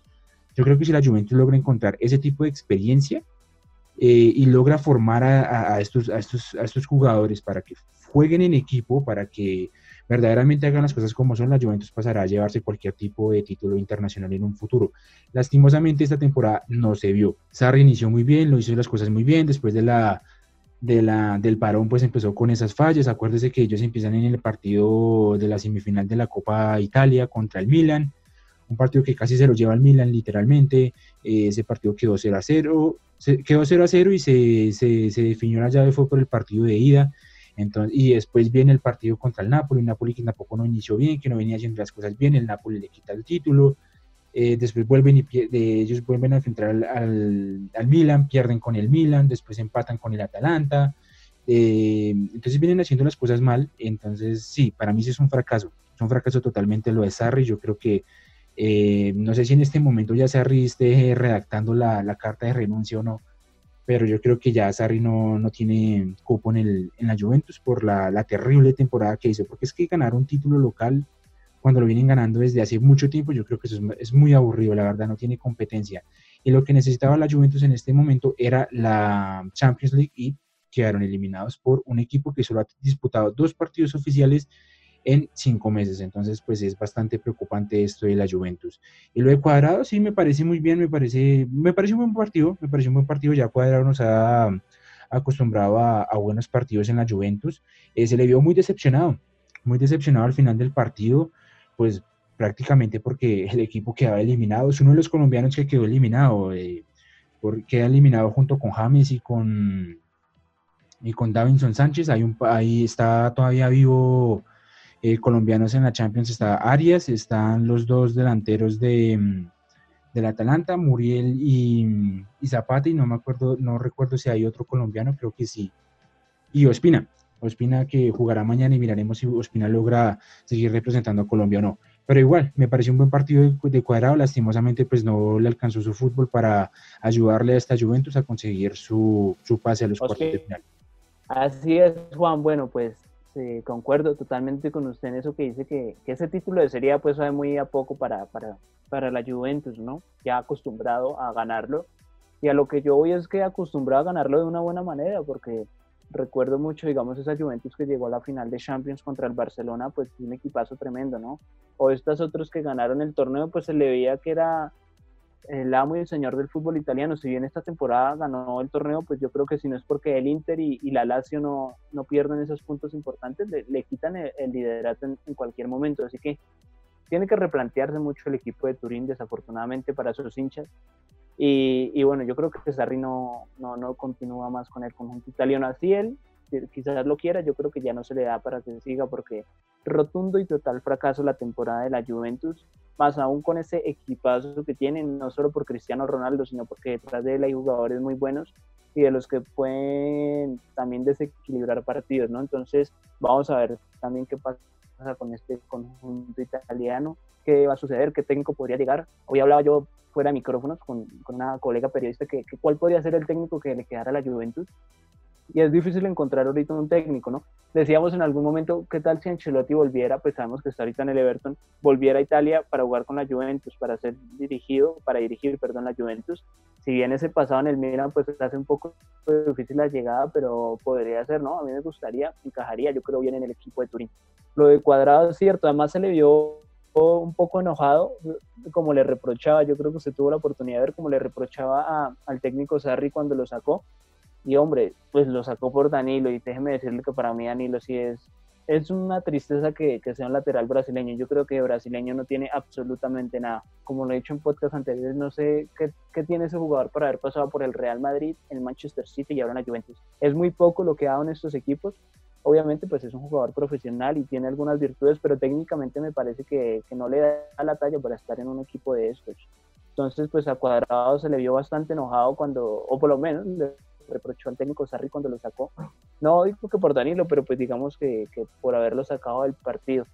Yo creo que si la Juventus logra encontrar ese tipo de experiencia eh, y logra formar a, a, estos, a, estos, a estos jugadores para que jueguen en equipo, para que verdaderamente hagan las cosas como son, la Juventus pasará a llevarse cualquier tipo de título internacional en un futuro. Lastimosamente esta temporada no se vio. Sarri inició muy bien, lo hizo las cosas muy bien, después de la de la, del parón pues empezó con esas fallas. Acuérdese que ellos empiezan en el partido de la semifinal de la Copa Italia contra el Milan, un partido que casi se lo lleva al Milan literalmente. Eh, ese partido quedó 0 a 0, se, quedó 0 a 0 y se, se, se, definió la llave fue por el partido de ida. Entonces, y después viene el partido contra el Napoli, un Napoli que tampoco no inició bien, que no venía haciendo las cosas bien, el Napoli le quita el título, eh, después vuelven y ellos vuelven a enfrentar al, al, Milan, pierden con el Milan, después empatan con el Atalanta. Eh, entonces vienen haciendo las cosas mal. Entonces, sí, para mí sí es un fracaso. Es un fracaso totalmente lo de Sarri. Yo creo que, eh, no sé si en este momento ya Sarri esté redactando la, la, carta de renuncia o no, pero yo creo que ya Sarri no, no tiene cupo en, el, en la Juventus por la, la terrible temporada que hizo. Porque es que ganar un título local cuando lo vienen ganando desde hace mucho tiempo, yo creo que eso es, muy aburrido, la verdad, no tiene competencia. Y lo que necesitaba la Juventus en este momento era la Champions League y quedaron eliminados por un equipo que solo ha disputado dos partidos oficiales en cinco meses. Entonces, pues es bastante preocupante esto de la Juventus. Y lo de Cuadrado sí me parece muy bien, me parece, me parece un buen partido, me parece un buen partido. Ya Cuadrado nos ha acostumbrado a, buenos partidos en la Juventus. Eh, se le vio muy decepcionado, muy decepcionado al final del partido pues prácticamente porque el equipo quedaba eliminado. Es uno de los colombianos que quedó eliminado. Eh, queda eliminado junto con James y con, y con Davinson Sánchez. Hay un, ahí está todavía vivo eh, colombianos en la Champions. Está Arias, están los dos delanteros de, del Atalanta, Muriel y, y, Zapata. Y no me acuerdo, no recuerdo si hay otro colombiano, creo que sí. Y Ospina. Ospina que jugará mañana y miraremos si Ospina logra seguir representando a Colombia o no. Pero igual, me pareció un buen partido de, cuadrado. Lastimosamente, pues no le alcanzó su fútbol para ayudarle a esta Juventus a conseguir su, su pase a los cuartos de final. Así es, Juan. Bueno, pues concuerdo totalmente con usted en eso que dice que, que ese título de serie pues sabe muy a poco para, para, para la Juventus, ¿no? Ya acostumbrado a ganarlo. Y a lo que yo voy es que acostumbrado a ganarlo de una buena manera, porque recuerdo mucho, digamos, esa Juventus que llegó a la final de Champions contra el Barcelona, pues un equipazo tremendo, ¿no? O estos otros que ganaron el torneo, pues se le veía que era el amo y el señor del fútbol italiano. Si bien esta temporada ganó el torneo, pues yo creo que si no es porque el Inter y, la Lazio no, no, pierden esos puntos importantes, le, quitan el, liderato en, cualquier momento. Así que tiene que replantearse mucho el equipo de Turín, desafortunadamente para sus hinchas. Y, y bueno, yo creo que Sarri no, no, no continúa más con el conjunto italiano. Así él quizás lo quiera, yo creo que ya no se le da para que siga porque rotundo y total fracaso la temporada de la Juventus más aún con ese equipazo que tienen, no solo por Cristiano Ronaldo, sino porque detrás de él hay jugadores muy buenos y de los que pueden también desequilibrar partidos, ¿no? Entonces, vamos a ver también qué pasa con este conjunto italiano, qué va a suceder, qué técnico podría llegar. Hoy hablaba yo fuera de micrófonos con, con una colega periodista que, que, cuál podría ser el técnico que le quedara a la Juventus y es difícil encontrar ahorita un técnico, ¿no? Decíamos en algún momento, ¿qué tal si Ancelotti volviera? Pues sabemos que está ahorita en el Everton, volviera a Italia para jugar con la Juventus, para ser dirigido, para dirigir, perdón, la Juventus. Si bien ese pasado en el Milan, pues hace un poco difícil la llegada, pero podría ser, ¿no? A mí me gustaría, encajaría, yo creo bien en el equipo de Turín. Lo de Cuadrado es cierto, además se le vio un poco enojado, como le reprochaba, yo creo que usted tuvo la oportunidad de ver cómo le reprochaba al técnico Sarri cuando lo sacó, y hombre, pues lo sacó por Danilo y déjeme decirle que para mí Danilo sí es, es una tristeza que, que, sea un lateral brasileño. Yo creo que brasileño no tiene absolutamente nada. Como lo he dicho en podcast anteriores, no sé qué, qué, tiene ese jugador para haber pasado por el Real Madrid, el Manchester City y ahora en la Juventus. Es muy poco lo que ha dado en estos equipos. Obviamente, pues es un jugador profesional y tiene algunas virtudes, pero técnicamente me parece que, que no le da la talla para estar en un equipo de estos. Entonces, pues a Cuadrado se le vio bastante enojado cuando, o por lo menos reprochó al técnico Sarri cuando lo sacó. No digo que por Danilo, pero pues digamos que, que por haberlo sacado del partido.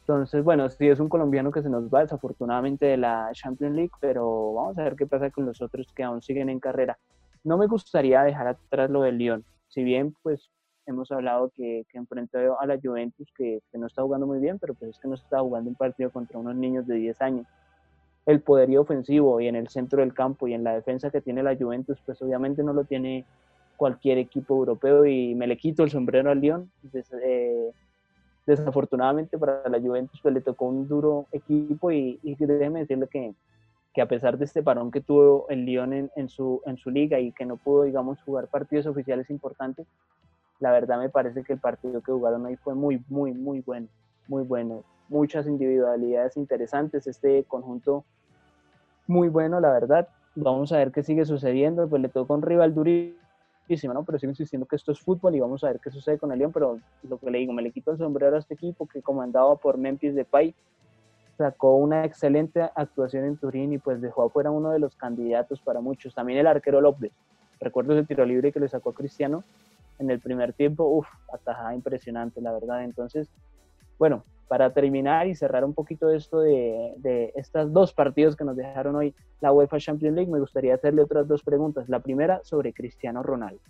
Entonces, bueno, sí es un colombiano que se nos va desafortunadamente de la Champions League, pero vamos a ver qué pasa con los otros que aún siguen en carrera. No me gustaría dejar atrás lo del Lyon. Si bien, pues hemos hablado que, que enfrentó a la Juventus, que, no está jugando muy bien, pero pues es que no está jugando un partido contra unos niños de 10 años el poderío ofensivo y en el centro del campo y en la defensa que tiene la Juventus, pues obviamente no lo tiene cualquier equipo europeo y me le quito el sombrero al Lyon. Eh, desafortunadamente para la Juventus pues le tocó un duro equipo y, déjeme decirle que, que, a pesar de este parón que tuvo el Lyon en, en, su, en su liga y que no pudo, digamos, jugar partidos oficiales importantes, la verdad me parece que el partido que jugaron ahí fue muy, muy, muy bueno, muy bueno. Muchas individualidades interesantes. Este conjunto muy bueno, la verdad. Vamos a ver qué sigue sucediendo. Pues le tocó un rival durísimo, ¿no? Pero sigo insistiendo que esto es fútbol y vamos a ver qué sucede con el León. Pero lo que le digo, me le quito el sombrero a este equipo que comandado por Memphis Depay sacó una excelente actuación en Turín y pues dejó afuera uno de los candidatos para muchos. También el arquero López. Recuerdo ese tiro libre que le sacó a Cristiano en el primer tiempo. Uf, atajada impresionante, la verdad. Entonces, bueno, para terminar y cerrar un poquito esto de, de estos dos partidos que nos dejaron hoy la UEFA Champions League, me gustaría hacerle otras dos preguntas. La primera sobre Cristiano Ronaldo.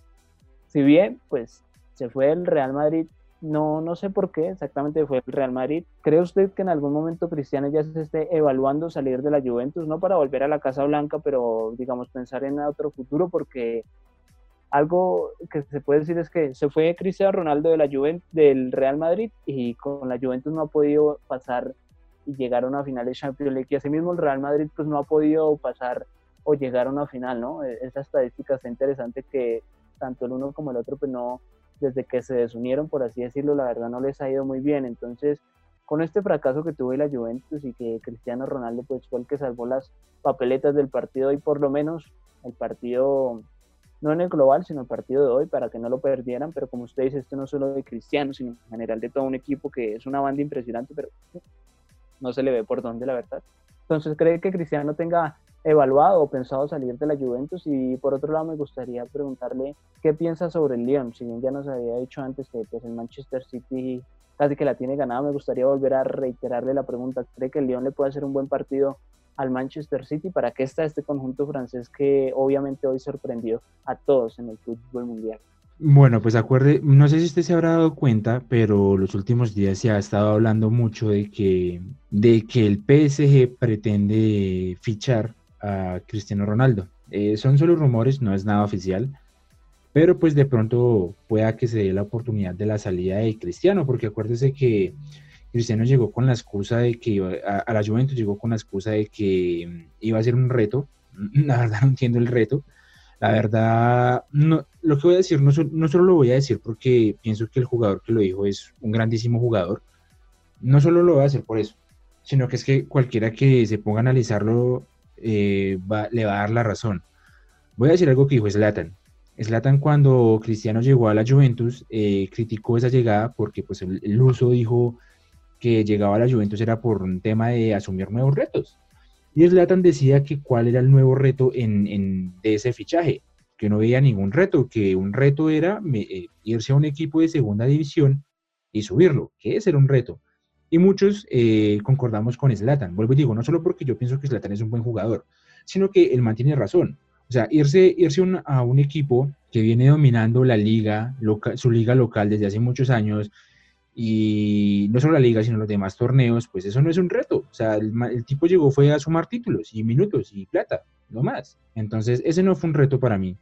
Si bien, pues se fue el Real Madrid, no, no sé por qué exactamente fue el Real Madrid. ¿Cree usted que en algún momento Cristiano ya se esté evaluando salir de la Juventus? No para volver a la Casa Blanca, pero digamos pensar en otro futuro, porque algo que se puede decir es que se fue Cristiano Ronaldo de la Juventus, del Real Madrid y con la Juventus no ha podido pasar y llegar a una final de Champions League y asimismo el Real Madrid pues no ha podido pasar o llegar a una final, ¿no? E-, esa estadística está interesante que tanto el uno como el otro pues no, desde que se desunieron por así decirlo, la verdad no les ha ido muy bien, entonces con este fracaso que tuvo la Juventus y que Cristiano Ronaldo pues fue el que salvó las papeletas del partido y por lo menos el partido no en el global, sino el partido de hoy, para que no lo perdieran, pero como usted dice, esto no solo de Cristiano, sino en general de todo un equipo que es una banda impresionante, pero no se le ve por dónde, la verdad. Entonces, ¿cree que Cristiano tenga evaluado o pensado salir de la Juventus? Y por otro lado, me gustaría preguntarle qué piensa sobre el Lyon. Si bien ya nos había dicho antes que pues, el Manchester City casi que la tiene ganada, me gustaría volver a reiterarle la pregunta. ¿Cree que el Lyon le puede hacer un buen partido al Manchester City. ¿Para qué está este conjunto francés que obviamente hoy sorprendió a todos en el fútbol mundial? Bueno, pues acuerde, no sé si usted se habrá dado cuenta, pero los últimos días se ha estado hablando mucho de que, de que el PSG pretende fichar a Cristiano Ronaldo. Eh, son solo rumores, no es nada oficial, pero pues de pronto pueda que se dé la oportunidad de la salida de Cristiano, porque acuérdese que Cristiano llegó con la excusa de que iba, a, la Juventus llegó con la excusa de que iba a ser un reto. La verdad no entiendo el reto. La verdad, no, lo que voy a decir no, no solo lo voy a decir porque pienso que el jugador que lo dijo es un grandísimo jugador. No solo lo voy a hacer por eso, sino que es que cualquiera que se ponga a analizarlo eh, le va a dar la razón. Voy a decir algo que dijo Slatan. Slatan cuando Cristiano llegó a la Juventus eh, criticó esa llegada porque pues el, el, uso dijo que llegaba a la Juventus era por un tema de asumir nuevos retos. Y Slatan decía que cuál era el nuevo reto en, de ese fichaje, que no veía ningún reto, que un reto era eh, irse a un equipo de segunda división y subirlo, que ese era un reto. Y muchos eh, concordamos con Slatan. Vuelvo y digo, no solo porque yo pienso que Slatan es un buen jugador, sino que él mantiene razón. O sea, irse, irse a un equipo que viene dominando la liga, su liga local desde hace muchos años, y no solo la liga, sino los demás torneos, pues eso no es un reto. O sea, el, tipo llegó fue a sumar títulos y minutos y plata, no más. Entonces, ese no fue un reto para mí.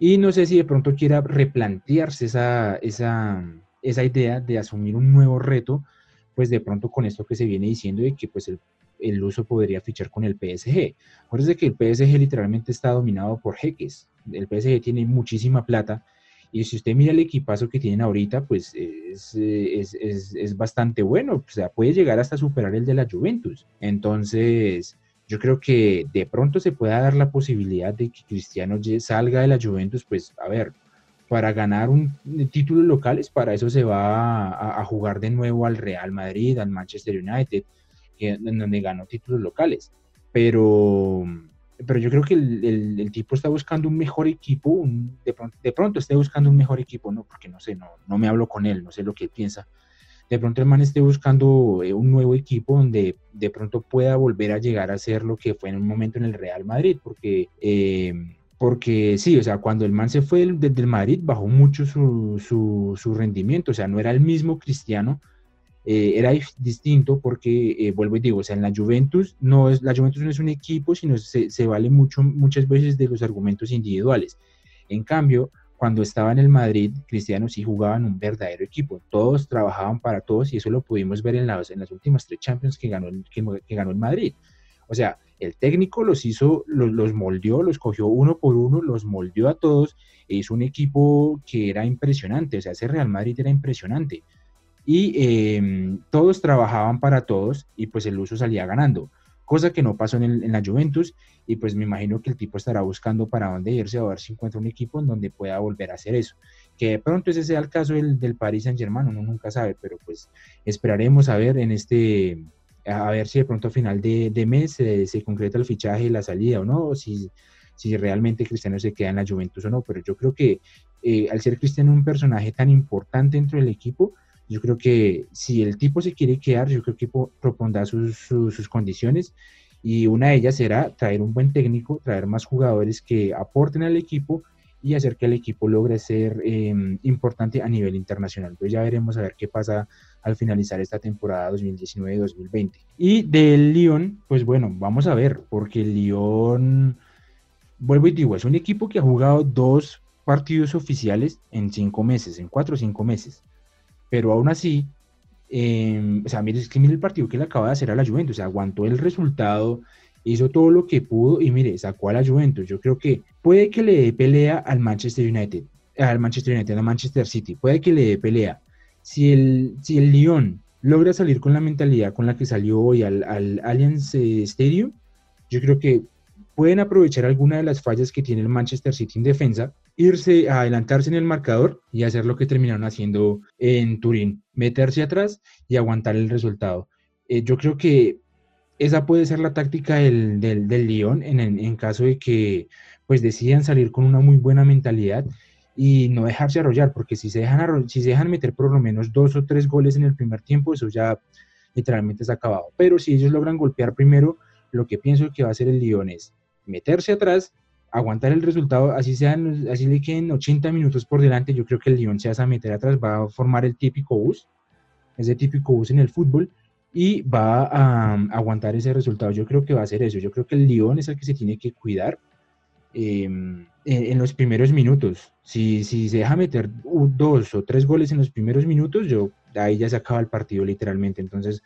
Y no sé si de pronto quiera replantearse esa, esa, esa idea de asumir un nuevo reto, pues de pronto con esto que se viene diciendo de que pues el, el uso podría fichar con el PSG. Acuérdense que el PSG literalmente está dominado por jeques. El PSG tiene muchísima plata y si usted mira el equipazo que tienen ahorita, pues es, es, es, es, bastante bueno. O sea, puede llegar hasta superar el de la Juventus. Entonces, yo creo que de pronto se pueda dar la posibilidad de que Cristiano salga de la Juventus. Pues, a ver, para ganar un título locales, para eso se va a, jugar de nuevo al Real Madrid, al Manchester United, que, donde ganó títulos locales. Pero pero yo creo que el, el, el, tipo está buscando un mejor equipo, un, de, pronto, de, pronto, esté buscando un mejor equipo, ¿no? Porque no sé, no, no me hablo con él, no sé lo que él piensa. De pronto el man esté buscando eh, un nuevo equipo donde de pronto pueda volver a llegar a ser lo que fue en un momento en el Real Madrid, porque, eh, porque sí, o sea, cuando el man se fue desde el Madrid bajó mucho su, su, su rendimiento, o sea, no era el mismo Cristiano, eh, era distinto porque, eh, vuelvo y digo, o sea, en la Juventus, no es, la Juventus no es un equipo, sino se, se, vale mucho, muchas veces de los argumentos individuales. En cambio, cuando estaba en el Madrid, Cristiano sí jugaban un verdadero equipo, todos trabajaban para todos y eso lo pudimos ver en las, en últimas tres Champions que ganó, que, que ganó el Madrid. O sea, el técnico los hizo, los, los moldeó, los cogió uno por uno, los moldeó a todos, e hizo un equipo que era impresionante, o sea, ese Real Madrid era impresionante y eh, todos trabajaban para todos y pues el uso salía ganando, cosa que no pasó en, el, en, la Juventus y pues me imagino que el tipo estará buscando para dónde irse a ver si encuentra un equipo en donde pueda volver a hacer eso. Que de pronto ese sea el caso del, del Paris Saint Germain, uno nunca sabe, pero pues esperaremos a ver en este, a ver si de pronto a final de, de mes se, se concreta el fichaje y la salida o no, o si, si realmente Cristiano se queda en la Juventus o no, pero yo creo que eh, al ser Cristiano un personaje tan importante dentro del equipo, yo creo que si el tipo se quiere quedar, yo creo que propondrá sus, sus, condiciones y una de ellas será traer un buen técnico, traer más jugadores que aporten al equipo y hacer que el equipo logre ser eh, importante a nivel internacional. Entonces ya veremos a ver qué pasa al finalizar esta temporada 2019-2020. Y del Lyon, pues bueno, vamos a ver, porque el Lyon, vuelvo y digo, es un equipo que ha jugado dos partidos oficiales en cinco meses, en cuatro o cinco meses pero aún así, eh, o sea, mire, es que mire el partido que le acaba de hacer a la Juventus, o sea, aguantó el resultado, hizo todo lo que pudo y mire, sacó a la Juventus. Yo creo que puede que le dé pelea al Manchester United, al Manchester United, al Manchester City, puede que le dé pelea. Si el, si el Lyon logra salir con la mentalidad con la que salió hoy al, al Allianz eh, Stadium, yo creo que pueden aprovechar alguna de las fallas que tiene el Manchester City en defensa irse a adelantarse en el marcador y hacer lo que terminaron haciendo en Turín, meterse atrás y aguantar el resultado. Eh, yo creo que esa puede ser la táctica del, del, del Lyon en, en, en, caso de que pues decidan salir con una muy buena mentalidad y no dejarse arrollar, porque si se dejan, si se dejan meter por lo menos dos o tres goles en el primer tiempo, eso ya literalmente está acabado. Pero si ellos logran golpear primero, lo que pienso que va a hacer el Lyon es meterse atrás aguantar el resultado, así sean, así le queden 80 minutos por delante, yo creo que el Lyon se va a meter atrás, va a formar el típico bus, ese típico bus en el fútbol, y va a, aguantar ese resultado. Yo creo que va a ser eso. Yo creo que el Lyon es el que se tiene que cuidar em, en, los primeros minutos. Si, si se deja meter dos o tres goles en los primeros minutos, yo ahí ya se acaba el partido literalmente. Entonces,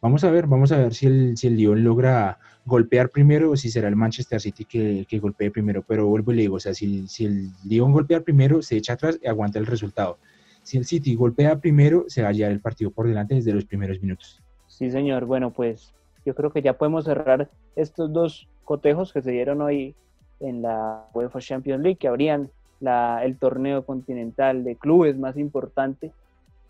vamos a ver, vamos a ver si el, si el Lyon logra golpear primero o si será el Manchester City que, que golpee primero. Pero vuelvo y le digo, o sea, si, si el Lyon golpea primero, se echa atrás y aguanta el resultado. Si el City golpea primero, se va a llevar el partido por delante desde los primeros minutos. Sí, señor. Bueno, pues yo creo que ya podemos cerrar estos dos cotejos que se dieron hoy en la UEFA Champions League, que abrían la, el torneo continental de clubes más importante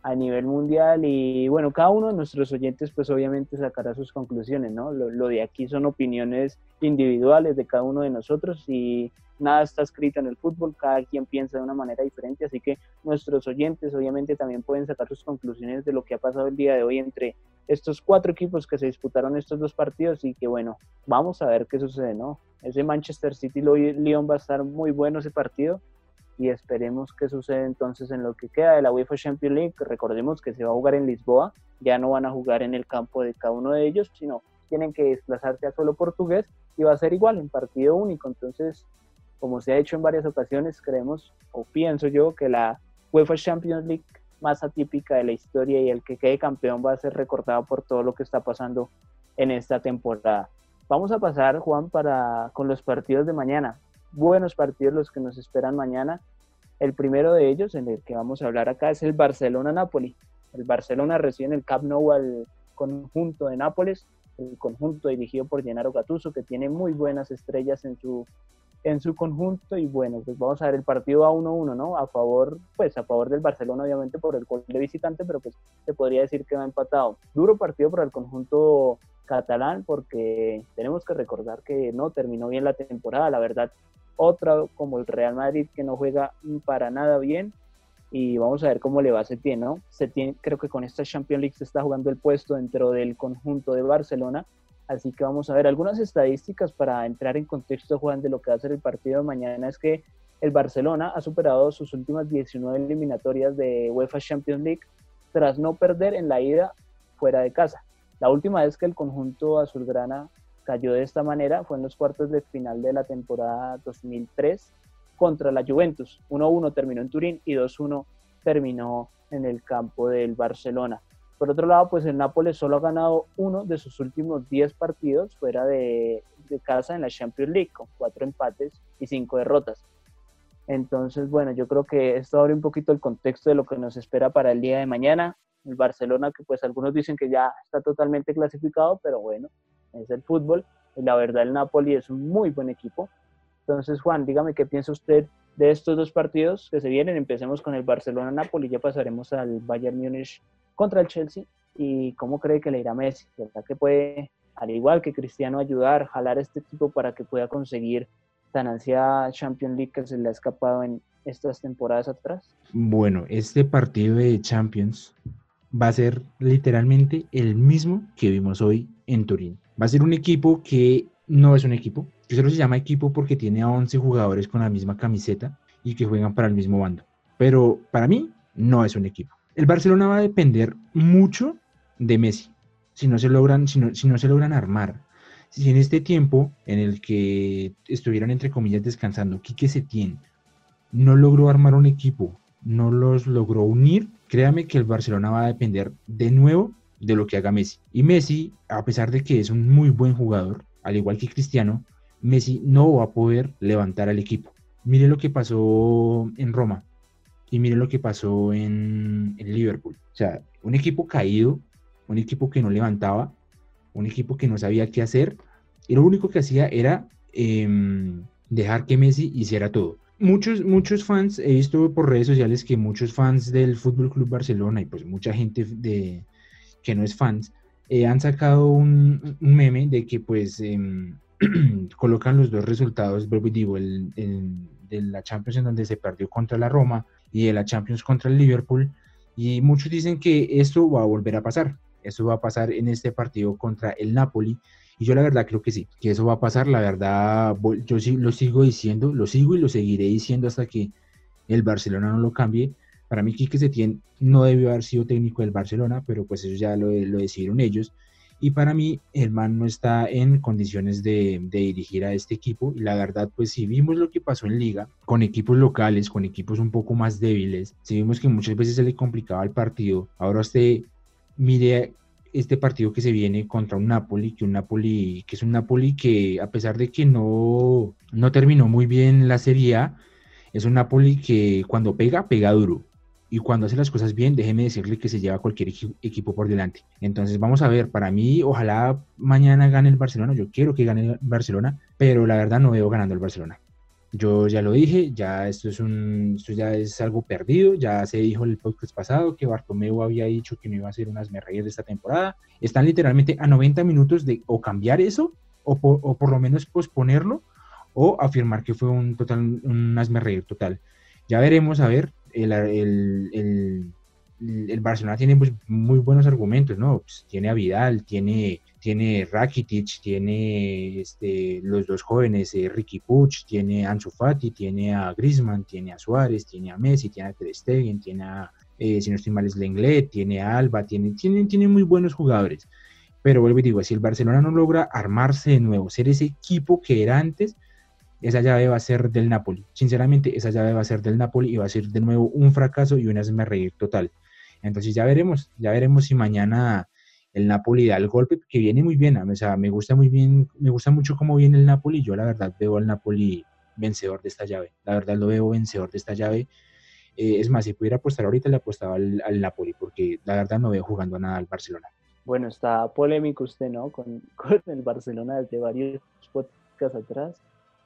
a nivel mundial y bueno, cada uno de nuestros oyentes pues obviamente sacará sus conclusiones, ¿no? Lo, de aquí son opiniones individuales de cada uno de nosotros y nada está escrito en el fútbol, cada quien piensa de una manera diferente, así que nuestros oyentes obviamente también pueden sacar sus conclusiones de lo que ha pasado el día de hoy entre estos cuatro equipos que se disputaron estos dos partidos y que bueno, vamos a ver qué sucede, ¿no? Ese Manchester City Lyon va a estar muy bueno ese partido y esperemos qué sucede entonces en lo que queda de la UEFA Champions League. Recordemos que se va a jugar en Lisboa, ya no van a jugar en el campo de cada uno de ellos, sino tienen que desplazarse a solo portugués y va a ser igual en partido único. Entonces, como se ha hecho en varias ocasiones, creemos o pienso yo que la UEFA Champions League más atípica de la historia y el que quede campeón va a ser recordado por todo lo que está pasando en esta temporada. Vamos a pasar, Juan, para con los partidos de mañana buenos partidos los que nos esperan mañana. El primero de ellos, en el que vamos a hablar acá, es el Barcelona-Napoli. El Barcelona recibe en el Camp Nou al conjunto de Nápoles, el conjunto dirigido por Gennaro Gattuso, que tiene muy buenas estrellas en su, en su conjunto. Y bueno, pues vamos a ver el partido a 1-1, ¿no? A favor, pues a favor del Barcelona, obviamente, por el gol de visitante, pero pues se podría decir que va empatado. Duro partido para el conjunto catalán, porque tenemos que recordar que no terminó bien la temporada, la verdad otra como el Real Madrid que no juega para nada bien y vamos a ver cómo le va a Setién, ¿no? Setién creo que con esta Champions League se está jugando el puesto dentro del conjunto de Barcelona, así que vamos a ver algunas estadísticas para entrar en contexto, Juan, de lo que va a ser el partido de mañana, es que el Barcelona ha superado sus últimas 19 eliminatorias de UEFA Champions League tras no perder en la ida fuera de casa. La última vez que el conjunto azulgrana cayó de esta manera fue en los cuartos de final de la temporada 2003 contra la Juventus. 1-1 terminó en Turín y 2-1 terminó en el campo del Barcelona. Por otro lado, pues el Nápoles solo ha ganado uno de sus últimos 10 partidos fuera de, de casa en la Champions League, con cuatro empates y cinco derrotas. Entonces, bueno, yo creo que esto abre un poquito el contexto de lo que nos espera para el día de mañana. El Barcelona, que pues algunos dicen que ya está totalmente clasificado, pero bueno, es el fútbol. Y la verdad, el Napoli es un muy buen equipo. Entonces, Juan, dígame qué piensa usted de estos dos partidos que se vienen. Empecemos con el Barcelona-Napoli, ya pasaremos al Bayern Múnich contra el Chelsea. ¿Y cómo cree que le irá Messi? ¿Verdad que puede, al igual que Cristiano, ayudar, jalar a este equipo para que pueda conseguir tan ansiada Champions League que se le ha escapado en estas temporadas atrás? Bueno, este partido de Champions va a ser literalmente el mismo que vimos hoy en Turín. Va a ser un equipo que no es un equipo, que solo se llama equipo porque tiene a 11 jugadores con la misma camiseta y que juegan para el mismo bando. Pero para mí no es un equipo. El Barcelona va a depender mucho de Messi, si no se logran, si no, se logran armar. Si en este tiempo en el que estuvieron entre comillas descansando, Quique Setién no logró armar un equipo, no los logró unir, créame que el Barcelona va a depender de nuevo de lo que haga Messi. Y Messi, a pesar de que es un muy buen jugador, al igual que Cristiano, Messi no va a poder levantar al equipo. Mire lo que pasó en Roma y mire lo que pasó en, Liverpool. O sea, un equipo caído, un equipo que no levantaba, un equipo que no sabía qué hacer y lo único que hacía era em, dejar que Messi hiciera todo. Muchos, muchos fans, he visto por redes sociales que muchos fans del Fútbol Club Barcelona y pues mucha gente de, que no es fans, eh, han sacado un, meme de que pues em, colocan los dos resultados, digo, el, de la Champions en donde se perdió contra la Roma y de la Champions contra el Liverpool, y muchos dicen que esto va a volver a pasar, esto va a pasar en este partido contra el Napoli, Y yo la verdad creo que sí, que eso va a pasar. La verdad, yo sí lo sigo diciendo, lo sigo y lo seguiré diciendo hasta que el Barcelona no lo cambie. Para mí, Quique Setién no debió haber sido técnico del Barcelona, pero pues eso ya lo, lo decidieron ellos. Y para mí, el man no está en condiciones de, dirigir a este equipo. Y la verdad, pues si vimos lo que pasó en liga, con equipos locales, con equipos un poco más débiles, si vimos que muchas veces se le complicaba el partido, ahora usted mire este partido que se viene contra un Napoli, que un Napoli, que es un Napoli que a pesar de que no, no terminó muy bien la Serie A, es un Napoli que cuando pega, pega duro y cuando hace las cosas bien, déjeme decirle que se lleva cualquier equipo por delante. Entonces vamos a ver, para mí, ojalá mañana gane el Barcelona, yo quiero que gane el Barcelona, pero la verdad no veo ganando el Barcelona. Yo ya lo dije, ya esto es un, esto ya es algo perdido, ya se dijo en el podcast pasado que Bartomeu había dicho que no iba a ser unas merreyes de esta temporada. Están literalmente a 90 minutos de o cambiar eso o por, lo menos posponerlo o afirmar que fue un total, un total. Ya veremos, a ver, el, Barcelona tiene pues, muy buenos argumentos, ¿no? Pues, tiene a Vidal, tiene, tiene Rakitic, tiene este, los dos jóvenes, eh, Ricky Puch, tiene Ansu Fati, tiene a Griezmann, tiene a Suárez, tiene a Messi, tiene a Ter tiene a, eh, si no estoy mal, es Lenglet, tiene a Alba, tiene, tiene, tiene muy buenos jugadores. Pero vuelvo y digo, si el Barcelona no logra armarse de nuevo, ser ese equipo que era antes, esa llave va a ser del Napoli. Sinceramente, esa llave va a ser del Napoli y va a ser de nuevo un fracaso y una reír total. Entonces ya veremos, ya veremos si mañana el Napoli da el golpe, que viene muy bien. O sea, me gusta muy bien, me gusta mucho cómo viene el Napoli. Yo la verdad veo al Napoli vencedor de esta llave. La verdad lo veo vencedor de esta llave. Eh, es más, si pudiera apostar ahorita, le apostaba al, al, Napoli, porque la verdad no veo jugando nada al Barcelona. Bueno, está polémico usted, ¿no? Con, con el Barcelona desde varios podcasts atrás.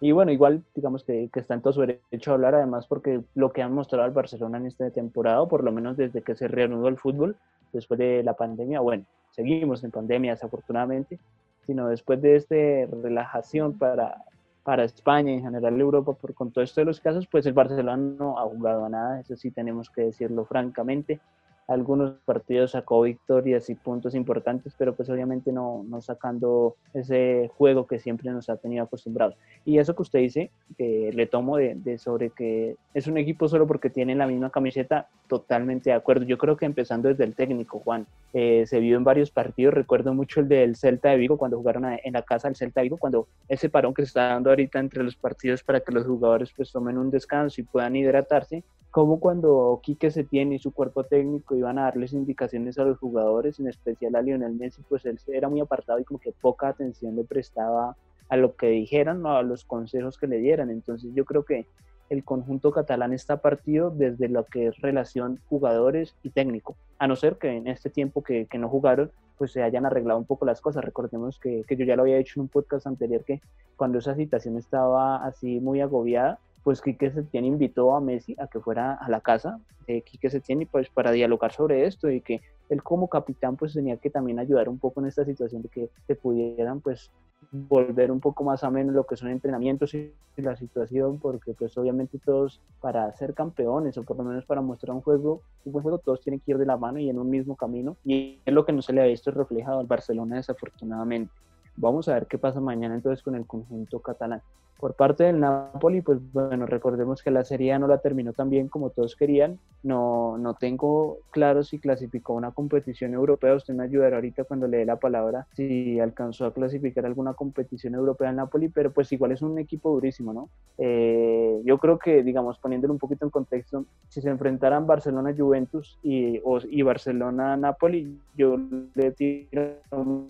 Y bueno, igual digamos que, que, está en todo su derecho a hablar, además porque lo que han mostrado al Barcelona en esta temporada, por lo menos desde que se reanudó el fútbol después de la pandemia, bueno, seguimos en pandemia desafortunadamente, sino después de esta relajación para, para España y en general Europa por, con todo esto de los casos, pues el Barcelona no ha jugado a nada, eso sí tenemos que decirlo francamente algunos partidos sacó victorias y puntos importantes, pero pues obviamente no, no sacando ese juego que siempre nos ha tenido acostumbrados. Y eso que usted dice, que le tomo de, de, sobre que es un equipo solo porque tienen la misma camiseta, totalmente de acuerdo. Yo creo que empezando desde el técnico, Juan, eh, se vio en varios partidos, recuerdo mucho el del Celta de Vigo, cuando jugaron en la casa del Celta de Vigo, cuando ese parón que se está dando ahorita entre los partidos para que los jugadores pues tomen un descanso y puedan hidratarse, como cuando Quique Setién y su cuerpo técnico iban a darles indicaciones a los jugadores, en especial a Lionel Messi, pues él era muy apartado y como que poca atención le prestaba a lo que dijeran o a los consejos que le dieran. Entonces yo creo que el conjunto catalán está partido desde lo que es relación jugadores y técnico, a no ser que en este tiempo que, que no jugaron, pues se hayan arreglado un poco las cosas. Recordemos que, que yo ya lo había dicho en un podcast anterior, que cuando esa situación estaba así muy agobiada, pues Quique Setién invitó a Messi a que fuera a la casa de Quique Setién y pues para dialogar sobre esto y que él como capitán pues tenía que también ayudar un poco en esta situación de que se pudieran pues volver un poco más ameno lo que son entrenamientos y la situación porque pues obviamente todos para ser campeones o por lo menos para mostrar un juego un buen juego todos tienen que ir de la mano y en un mismo camino. Y es lo que no se le ha visto reflejado al Barcelona desafortunadamente. Vamos a ver qué pasa mañana entonces con el conjunto catalán por parte del Napoli, pues bueno, recordemos que la Serie no la terminó tan bien como todos querían. No, no tengo claro si clasificó una competición europea. Usted me ayudará ahorita cuando le dé la palabra si alcanzó a clasificar alguna competición europea el Napoli, pero pues igual es un equipo durísimo, ¿no? Eh, yo creo que, digamos, poniéndolo un poquito en contexto, si se enfrentaran Barcelona-Juventus y, y Barcelona-Napoli, yo le tiro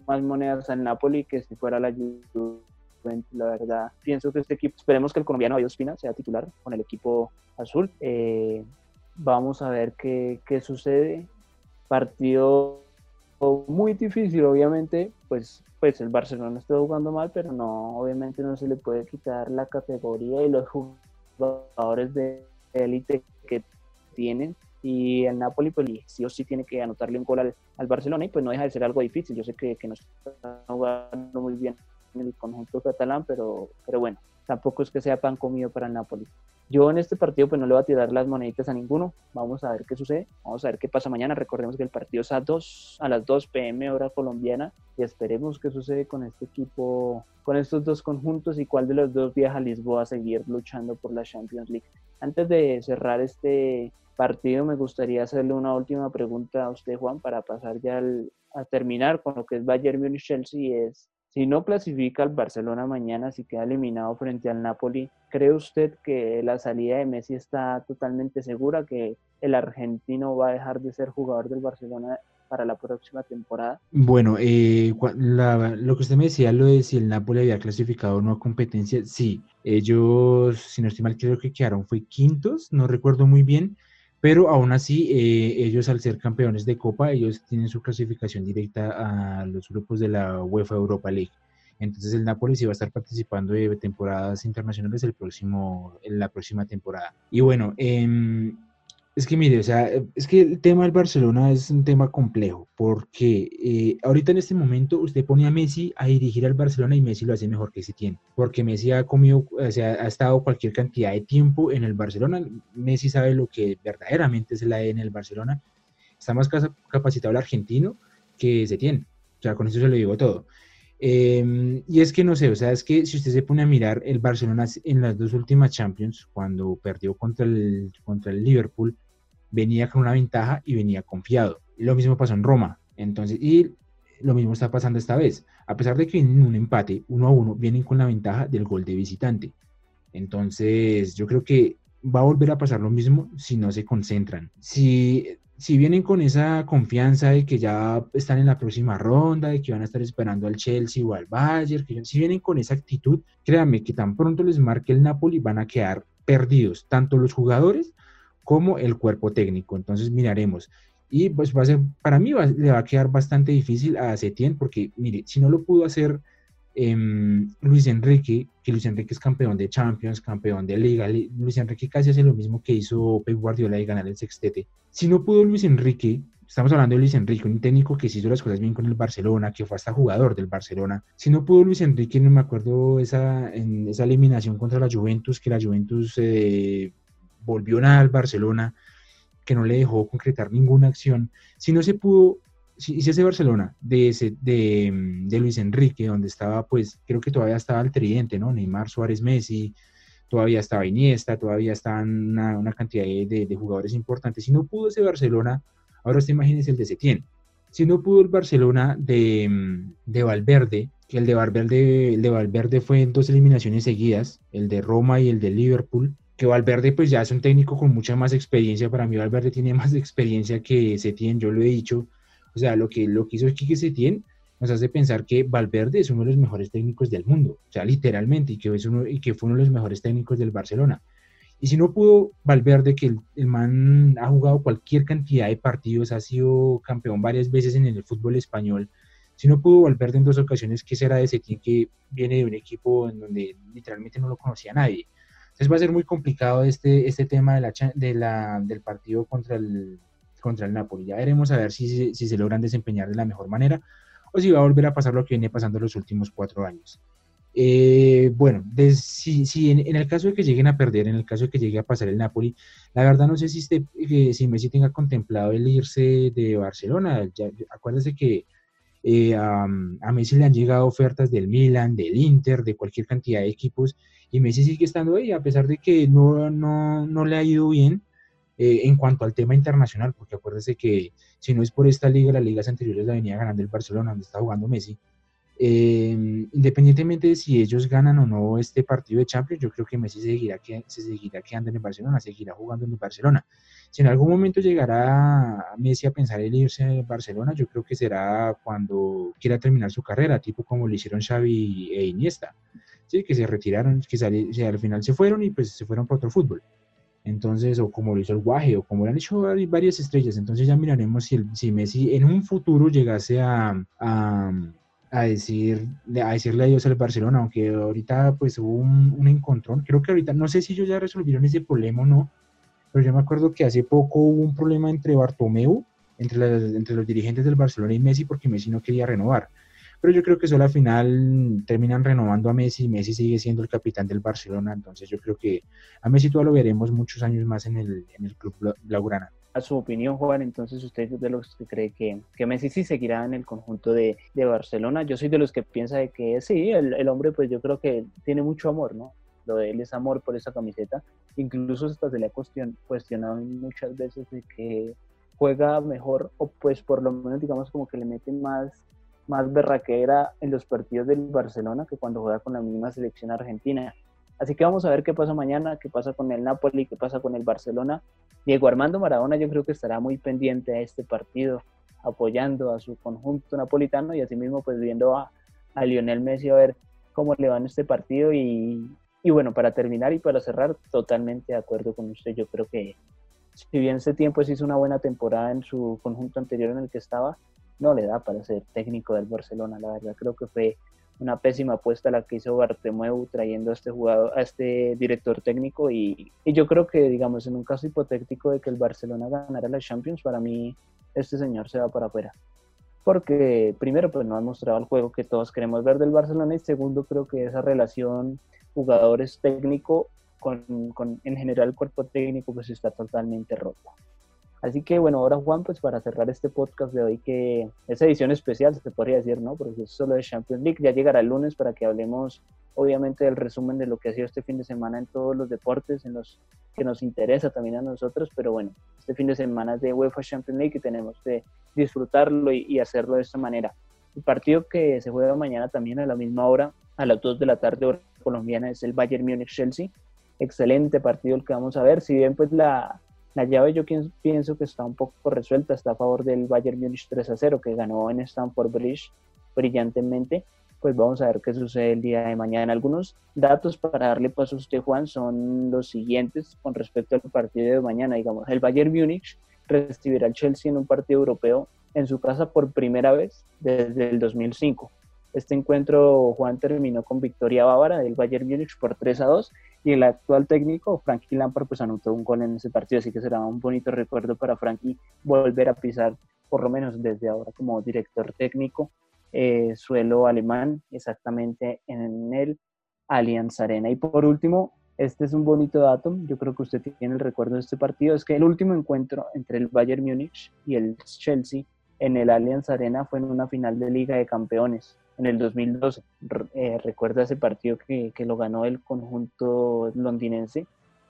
más monedas al Napoli que si fuera la Juventus la verdad, pienso que este equipo, esperemos que el colombiano David Ospina sea titular con el equipo azul. Eh, vamos a ver qué, qué sucede. Partido muy difícil, obviamente, pues, pues el Barcelona está jugando mal, pero no, obviamente no se le puede quitar la categoría y los jugadores de élite que tienen. Y el Napoli, pues sí o sí tiene que anotarle un gol al, al Barcelona y pues no deja de ser algo difícil. Yo sé que, que no está jugando muy bien en el conjunto catalán, pero, pero bueno, tampoco es que sea pan comido para el Napoli. Yo en este partido pues no le voy a tirar las moneditas a ninguno. Vamos a ver qué sucede. Vamos a ver qué pasa mañana. Recordemos que el partido es a, dos, a las 2 pm hora colombiana y esperemos qué sucede con este equipo, con estos dos conjuntos y cuál de los dos viaja a Lisboa a seguir luchando por la Champions League. Antes de cerrar este partido me gustaría hacerle una última pregunta a usted Juan para pasar ya a terminar con lo que es Bayern Munich Chelsea es si no clasifica al Barcelona mañana, si queda eliminado frente al Napoli, ¿cree usted que la salida de Messi está totalmente segura, que el argentino va a dejar de ser jugador del Barcelona para la próxima temporada? Bueno, eh, lo que usted me decía, lo de si el Napoli había clasificado o no a competencia, sí, ellos, si no estoy mal, creo que quedaron, fue quintos, no recuerdo muy bien, pero aún así, eh, ellos al ser campeones de Copa, ellos tienen su clasificación directa a los grupos de la UEFA Europa League. Entonces el Nápoles iba a estar participando de temporadas internacionales el próximo, en la próxima temporada. Y bueno, eh, es que mire, o sea, es que el tema del Barcelona es un tema complejo, porque eh, ahorita en este momento usted pone a Messi a dirigir al Barcelona y Messi lo hace mejor que tiene, porque Messi ha comido, o sea, ha estado cualquier cantidad de tiempo en el Barcelona, Messi sabe lo que verdaderamente es la E en el Barcelona, está más capacitado el argentino que tiene, o sea, con eso se lo digo todo. Em, y es que no sé, o sea, es que si usted se pone a mirar el Barcelona en las dos últimas Champions, cuando perdió contra el, contra el Liverpool, venía con una ventaja y venía confiado. Lo mismo pasó en Roma. Entonces, y lo mismo está pasando esta vez. A pesar de que vienen un empate, uno a uno, vienen con la ventaja del gol de visitante. Entonces, yo creo que va a volver a pasar lo mismo si no se concentran. Si, si vienen con esa confianza de que ya están en la próxima ronda, de que van a estar esperando al Chelsea o al Bayern, si vienen con esa actitud, créanme que tan pronto les marque el Napoli van a quedar perdidos, tanto los jugadores como el cuerpo técnico. Entonces miraremos. Y pues va a ser, para mí le va a quedar bastante difícil a Setién porque, mire, si no lo pudo hacer em, Luis Enrique, que Luis Enrique es campeón de Champions, campeón de Liga, Luis Enrique casi hace lo mismo que hizo Pep Guardiola y ganar el sextete. Si no pudo Luis Enrique, estamos hablando de Luis Enrique, un técnico que hizo las cosas bien con el Barcelona, que fue hasta jugador del Barcelona. Si no pudo Luis Enrique, no me acuerdo esa, en esa eliminación contra la Juventus, que la Juventus... Eh, volvió nada al Barcelona, que no le dejó concretar ninguna acción. Si no se pudo, si, ese Barcelona de, ese, de, Luis Enrique, donde estaba, pues creo que todavía estaba el tridente, ¿no? Neymar, Suárez, Messi, todavía estaba Iniesta, todavía estaban una, una cantidad de, jugadores importantes. Si no pudo ese Barcelona, ahora usted imagínese el de Setién. Si no pudo el Barcelona de, de Valverde, que el de Valverde, el de Valverde fue en dos eliminaciones seguidas, el de Roma y el de Liverpool, que Valverde pues ya es un técnico con mucha más experiencia, para mí Valverde tiene más experiencia que Setién, yo lo he dicho, o sea, lo que, lo que hizo Quique Setién nos hace pensar que Valverde es uno de los mejores técnicos del mundo, o sea, literalmente, y que, es uno, y que fue uno de los mejores técnicos del Barcelona. Y si no pudo Valverde, que el, man ha jugado cualquier cantidad de partidos, ha sido campeón varias veces en el fútbol español, si no pudo Valverde en dos ocasiones, ¿qué será de Setién que viene de un equipo en donde literalmente no lo conocía nadie? Entonces va a ser muy complicado este, este tema de la, de la, del partido contra el, contra el Napoli. Ya veremos a ver si, si, se logran desempeñar de la mejor manera o si va a volver a pasar lo que viene pasando los últimos cuatro años. Eh, bueno, si, si en, el caso de que lleguen a perder, en el caso de que llegue a pasar el Napoli, la verdad no sé si, este, si Messi tenga contemplado el irse de Barcelona. Ya, acuérdese que eh, a, a, Messi le han llegado ofertas del Milan, del Inter, de cualquier cantidad de equipos y Messi sigue estando ahí, a pesar de que no, no, no le ha ido bien eh, en cuanto al tema internacional, porque acuérdese que si no es por esta liga, las ligas anteriores la venía ganando el Barcelona, donde está jugando Messi. Eh, independientemente de si ellos ganan o no este partido de Champions, yo creo que Messi seguirá, que, se seguirá quedando en el Barcelona, seguirá jugando en el Barcelona. Si en algún momento llegará Messi a pensar en irse a Barcelona, yo creo que será cuando quiera terminar su carrera, tipo como lo hicieron Xavi e Iniesta que se retiraron, que al final se fueron y pues se fueron para otro fútbol. Entonces, o como lo hizo el Guaje, o como lo han hecho varias estrellas. Entonces ya miraremos si, si Messi en un futuro llegase a, a, a, decir, a decirle adiós al Barcelona, aunque ahorita pues hubo un, un, encontrón. Creo que ahorita, no sé si ellos ya resolvieron ese problema o no, pero yo me acuerdo que hace poco hubo un problema entre Bartomeu, entre, entre los dirigentes del Barcelona y Messi, porque Messi no quería renovar pero yo creo que solo al final terminan renovando a Messi, Messi sigue siendo el capitán del Barcelona, entonces yo creo que a Messi todavía lo veremos muchos años más en el, en el club blaugrana. A su opinión, Juan, entonces usted es de los que cree que, que Messi sí seguirá en el conjunto de, de, Barcelona. Yo soy de los que piensa de que sí, el, el hombre pues yo creo que tiene mucho amor, ¿no? lo de él es amor por esa camiseta. Incluso hasta se le ha cuestionado muchas veces de que juega mejor o pues por lo menos digamos como que le mete más más berraquera en los partidos del Barcelona que cuando juega con la misma selección argentina. Así que vamos a ver qué pasa mañana, qué pasa con el Napoli, qué pasa con el Barcelona. Diego Armando Maradona yo creo que estará muy pendiente a este partido, apoyando a su conjunto napolitano y asimismo pues viendo a, Lionel Messi a ver cómo le va en este partido. Y, y bueno, para terminar y para cerrar, totalmente de acuerdo con usted. Yo creo que si bien ese tiempo hizo una buena temporada en su conjunto anterior en el que estaba, no le da para ser técnico del Barcelona, la verdad creo que fue una pésima apuesta la que hizo Bartomeu trayendo a este jugador, a este director técnico y, yo creo que digamos en un caso hipotético de que el Barcelona ganara la Champions, para mí este señor se va para afuera. Porque primero pues no ha mostrado el juego que todos queremos ver del Barcelona y segundo creo que esa relación jugadores técnico con, en general cuerpo técnico pues está totalmente roto. Así que bueno, ahora Juan, pues para cerrar este podcast de hoy, que es edición especial, se podría decir, ¿no? Porque es solo de Champions League, ya llegará el lunes para que hablemos obviamente del resumen de lo que ha sido este fin de semana en todos los deportes, en los que nos interesa también a nosotros, pero bueno, este fin de semana es de UEFA Champions League y tenemos que disfrutarlo y, y hacerlo de esta manera. El partido que se juega mañana también a la misma hora, a las 2 de la tarde hora colombiana, es el Bayern Múnich-Chelsea. Excelente partido el que vamos a ver, si bien pues la la llave yo pienso que está un poco resuelta, está a favor del Bayern Múnich 3 a 0, que ganó en Stamford Bridge brillantemente. Pues vamos a ver qué sucede el día de mañana. Algunos datos para darle paso a usted, Juan, son los siguientes con respecto al partido de mañana. Digamos, el Bayern Múnich recibirá al Chelsea en un partido europeo en su casa por primera vez desde el 2005. Este encuentro, Juan, terminó con victoria bávara del Bayern Múnich por 3 a 2 y el actual técnico, Frankie Lampard, pues anotó un gol en ese partido, así que será un bonito recuerdo para Frankie volver a pisar, por lo menos desde ahora como director técnico, eh, suelo alemán, exactamente en el Allianz Arena. Y por último, este es un bonito dato, yo creo que usted tiene el recuerdo de este partido, es que el último encuentro entre el Bayern Múnich y el Chelsea en el Allianz Arena fue en una final de Liga de Campeones en el 2012. Eh, recuerda ese partido que, que, lo ganó el conjunto londinense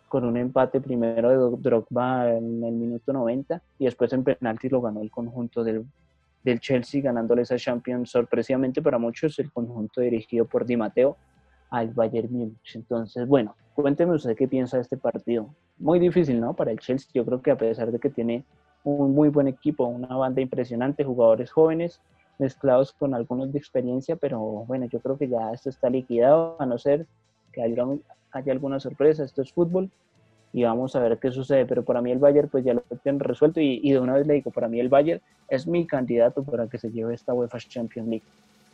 con un empate primero de Drogba en el minuto 90 y después en penalti lo ganó el conjunto del, del Chelsea ganándole esa Champions sorpresivamente para muchos el conjunto dirigido por Di Matteo al Bayern Múnich. Entonces, bueno, cuénteme usted qué piensa de este partido. Muy difícil, ¿no? Para el Chelsea, yo creo que a pesar de que tiene un muy buen equipo, una banda impresionante, jugadores jóvenes, mezclados con algunos de experiencia, pero bueno, yo creo que ya esto está liquidado, a no ser que haya, alguna sorpresa, esto es fútbol y vamos a ver qué sucede, pero para mí el Bayern pues ya lo tienen resuelto y, y, de una vez le digo, para mí el Bayern es mi candidato para que se lleve esta UEFA Champions League.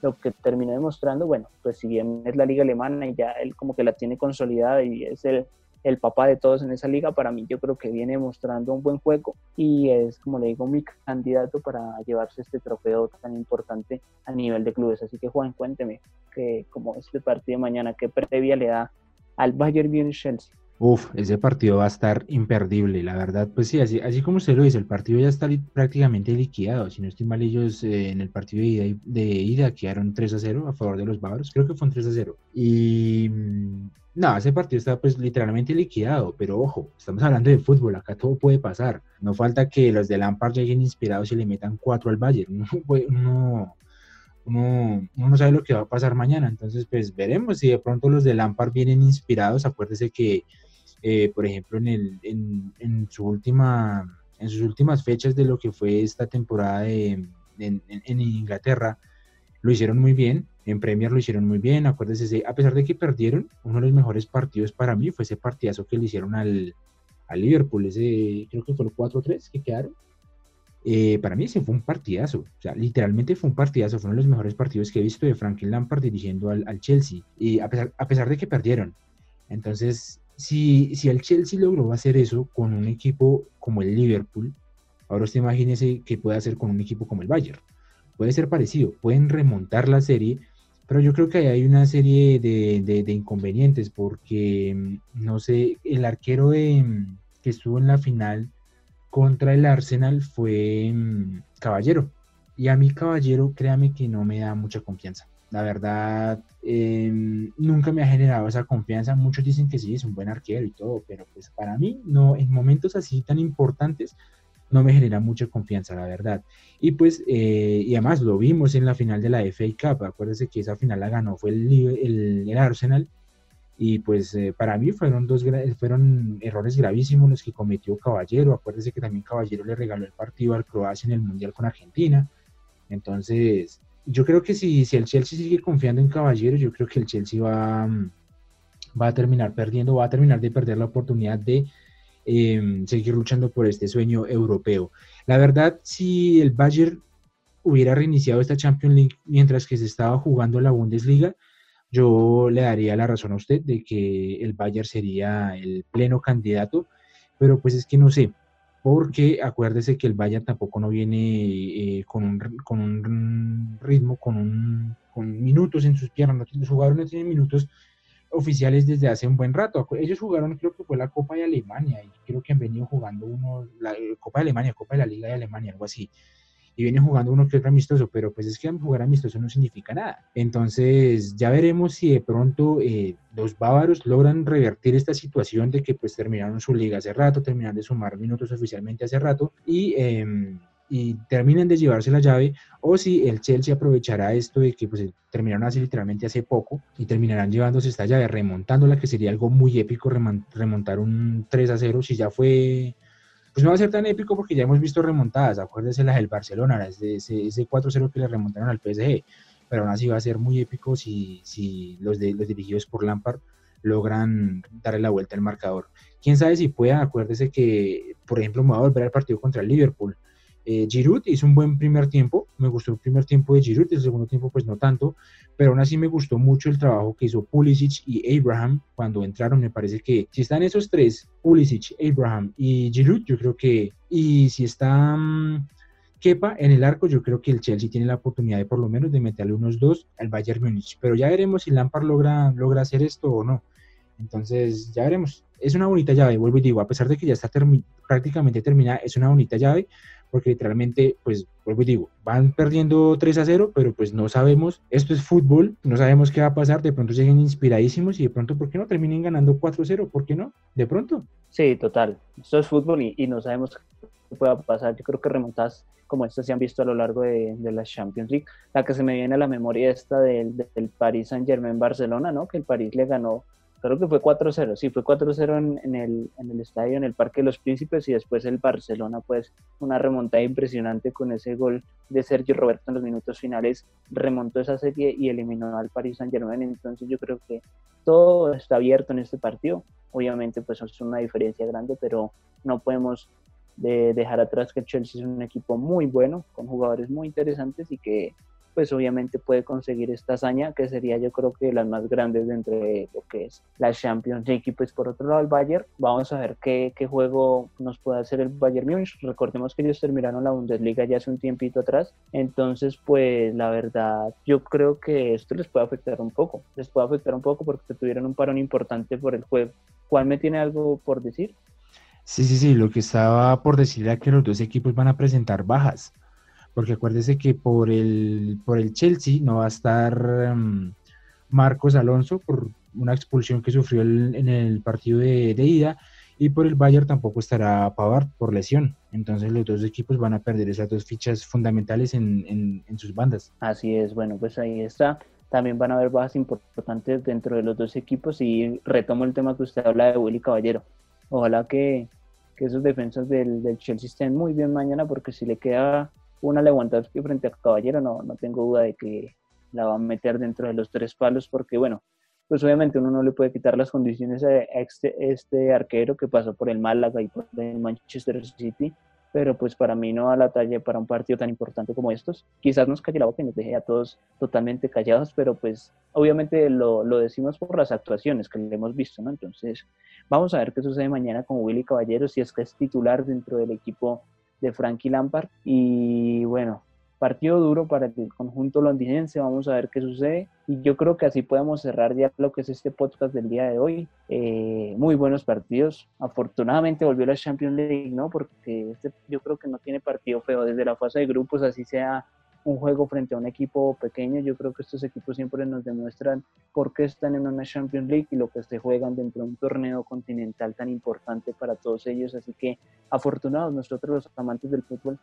Lo que terminó demostrando, bueno, pues si bien es la liga alemana y ya él como que la tiene consolidada y es el, el papá de todos en esa liga, para mí yo creo que viene mostrando un buen juego y es, como le digo, mi candidato para llevarse este trofeo tan importante a nivel de clubes. Así que Juan, cuénteme que como este partido de mañana, ¿qué previa le da al Bayern Munich Chelsea? Uf, ese partido va a estar imperdible, la verdad, pues sí, así, así como usted lo dice, el partido ya está prácticamente liquidado, si no estoy mal ellos eh, en el partido de ida, de ida quedaron 3 a 0 a favor de los bávaros, creo que fue un 3 a 0, y mm, no, ese partido está pues literalmente liquidado, pero ojo, estamos hablando de fútbol, acá todo puede pasar, no falta que los de Lampard lleguen inspirados y le metan 4 al Bayern, uno, uno, no sabe lo que va a pasar mañana, entonces pues veremos si de pronto los de Lampard vienen inspirados, acuérdese que eh, por ejemplo, en, el, en, en, su última, en sus últimas fechas de lo que fue esta temporada de, en, Inglaterra, lo hicieron muy bien, en Premier lo hicieron muy bien, acuérdense, a pesar de que perdieron, uno de los mejores partidos para mí fue ese partidazo que le hicieron al, al Liverpool, ese creo que fue el 4-3 que quedaron. Eh, para mí ese fue un partidazo, o sea, literalmente fue un partidazo, fue uno de los mejores partidos que he visto de Franklin Lampard dirigiendo al, al Chelsea, y a pesar, a pesar de que perdieron. Entonces, si, si el Chelsea logró hacer eso con un equipo como el Liverpool, ahora usted imagínese qué puede hacer con un equipo como el Bayern. puede ser parecido, pueden remontar la serie, pero yo creo que hay una serie de, inconvenientes porque, mm, no sé, el arquero que estuvo en la final contra el Arsenal fue mm, Caballero. Y a mí Caballero, créame que no me da mucha confianza. La verdad, em, nunca me ha generado esa confianza. Muchos dicen que sí, es un buen arquero y todo, pero pues para mí, no, en momentos así tan importantes, no me genera mucha confianza, la verdad. Y pues, eh, y además lo vimos en la final de la FA Cup. Acuérdense que esa final la ganó, fue el, el, Arsenal. Y pues eh, para mí fueron dos fueron errores gravísimos los que cometió Caballero. Acuérdense que también Caballero le regaló el partido al Croacia en el Mundial con Argentina. Entonces, yo creo que si, si el Chelsea sigue confiando en Caballero, yo creo que el Chelsea va, va a terminar perdiendo, va a terminar de perder la oportunidad de em, seguir luchando por este sueño europeo. La verdad, si el Bayern hubiera reiniciado esta Champions League mientras que se estaba jugando la Bundesliga, yo le daría la razón a usted de que el Bayern sería el pleno candidato, pero pues es que no sé, porque acuérdese que el Bayern tampoco no viene eh, con, un, con, un, ritmo, con, un, con minutos en sus piernas, los jugadores no tienen minutos oficiales desde hace un buen rato. Ellos jugaron, creo que fue la Copa de Alemania, y creo que han venido jugando uno, la eh, Copa de Alemania, Copa de la Liga de Alemania, algo así y viene jugando uno que otro amistoso, pero pues es que jugar amistoso no significa nada. Entonces ya veremos si de pronto eh, los bávaros logran revertir esta situación de que pues terminaron su liga hace rato, terminan de sumar minutos oficialmente hace rato y... Eh, y terminan de llevarse la llave, o si el Chelsea aprovechará esto de que pues, terminaron así literalmente hace poco y terminarán llevándose esta llave, remontándola, que sería algo muy épico remontar un 3 a 0, si ya fue pues no va a ser tan épico porque ya hemos visto remontadas, acuérdense las del Barcelona, ese, ese 4-0 que le remontaron al PSG, pero aún así va a ser muy épico si, si los, de, los dirigidos por Lampard logran darle la vuelta al marcador. Quién sabe si pueda, acuérdese que, por ejemplo, me va a volver al partido contra el Liverpool. Eh, Giroud hizo un buen primer tiempo, me gustó el primer tiempo de Giroud, el segundo tiempo pues no tanto, pero aún así me gustó mucho el trabajo que hizo Pulisic y Abraham cuando entraron, me parece que si están esos tres, Pulisic, Abraham y Giroud, yo creo que, y si está um, Kepa en el arco, yo creo que el Chelsea tiene la oportunidad de por lo menos de meterle unos dos al Bayern Múnich, pero ya veremos si Lampard logra, logra hacer esto o no. Entonces, ya veremos. Es una bonita llave, vuelvo y digo, a pesar de que ya está prácticamente terminada, es una bonita llave porque literalmente, pues, vuelvo y digo, van perdiendo 3 a 0, pero pues no sabemos, esto es fútbol, no sabemos qué va a pasar, de pronto lleguen inspiradísimos y de pronto, ¿por qué no terminen ganando 4 a 0? ¿Por qué no? De pronto. Sí, total, esto es fútbol y, no sabemos qué pueda pasar, yo creo que remontas como estas se han visto a lo largo de, de, la Champions League, la que se me viene a la memoria esta del, del Paris Saint Germain Barcelona, ¿no? Que el París le ganó creo que fue 4-0, sí, fue 4-0 en, el, en el estadio, en el Parque de los Príncipes y después el Barcelona, pues una remontada impresionante con ese gol de Sergio Roberto en los minutos finales, remontó esa serie y eliminó al Paris Saint Germain, entonces yo creo que todo está abierto en este partido, obviamente pues es una diferencia grande, pero no podemos de dejar atrás que el Chelsea es un equipo muy bueno, con jugadores muy interesantes y que pues obviamente puede conseguir esta hazaña que sería yo creo que las más grandes de lo que es la Champions League. Y pues por otro lado el Bayern. Vamos a ver qué, qué juego nos puede hacer el Bayern Múnich. Recordemos que ellos terminaron la Bundesliga ya hace un tiempito atrás. Entonces pues la verdad yo creo que esto les puede afectar un poco. Les puede afectar un poco porque tuvieron un parón importante por el juego. ¿cuál me tiene algo por decir? Sí, sí, sí, lo que estaba por decir era que los dos equipos van a presentar bajas porque acuérdese que por el, por el Chelsea no va a estar mm, Marcos Alonso por una expulsión que sufrió en el partido de, ida y por el Bayern tampoco estará Pavard por lesión. Entonces los dos equipos van a perder esas dos fichas fundamentales en, en, sus bandas. Así es, bueno, pues ahí está. También van a haber bajas importantes dentro de los dos equipos y retomo el tema que usted habla de Willy Caballero. Ojalá que, que esos defensas del, del Chelsea estén muy bien mañana porque si le queda una Lewandowski frente a Caballero, no, no tengo duda de que la va a meter dentro de los tres palos, porque bueno, pues obviamente uno no le puede quitar las condiciones a este, este arquero que pasó por el Málaga y por el Manchester City, pero pues para mí no a la talla para un partido tan importante como estos. Quizás nos calle la boca nos deje a todos totalmente callados, pero pues obviamente lo, lo, decimos por las actuaciones que le hemos visto, ¿no? Entonces vamos a ver qué sucede mañana con Willy Caballero, si es que es titular dentro del equipo de Frankie Lampard. Y bueno, partido duro para el conjunto londinense, vamos a ver qué sucede y yo creo que así podemos cerrar ya lo que es este podcast del día de hoy. Eh, muy buenos partidos, afortunadamente volvió la Champions League, ¿no? Porque este, yo creo que no tiene partido feo desde la fase de grupos, así sea un juego frente a un equipo pequeño. Yo creo que estos equipos siempre nos demuestran por qué están en una Champions League y lo que se juegan dentro de un torneo continental tan importante para todos ellos. Así que afortunados nosotros los amantes del fútbol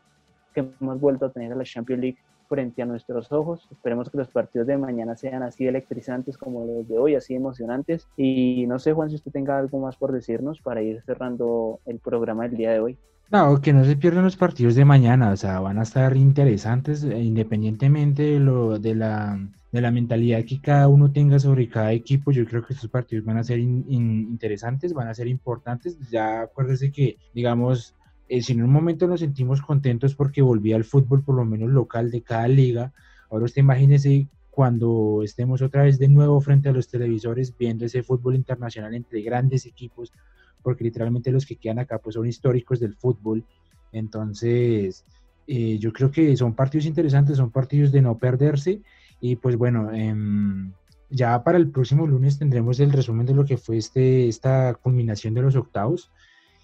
que hemos vuelto a tener a la Champions League frente a nuestros ojos. Esperemos que los partidos de mañana sean así electrizantes como los de hoy, así emocionantes. Y no sé, Juan, si usted tenga algo más por decirnos para ir cerrando el programa del día de hoy. No, que no se pierdan los partidos de mañana, o sea, van a estar interesantes eh, independientemente de, lo, de, la, mentalidad que cada uno tenga sobre cada equipo. Yo creo que estos partidos van a ser interesantes, van a ser importantes. Ya acuérdese que, digamos, eh, si en un momento nos sentimos contentos porque volvía al fútbol, por lo menos local de cada liga, ahora usted imagínese cuando estemos otra vez de nuevo frente a los televisores viendo ese fútbol internacional entre grandes equipos porque literalmente los que quedan acá pues son históricos del fútbol. Entonces, eh, yo creo que son partidos interesantes, son partidos de no perderse. Y pues bueno, em, ya para el próximo lunes tendremos el resumen de lo que fue este, esta culminación de los octavos.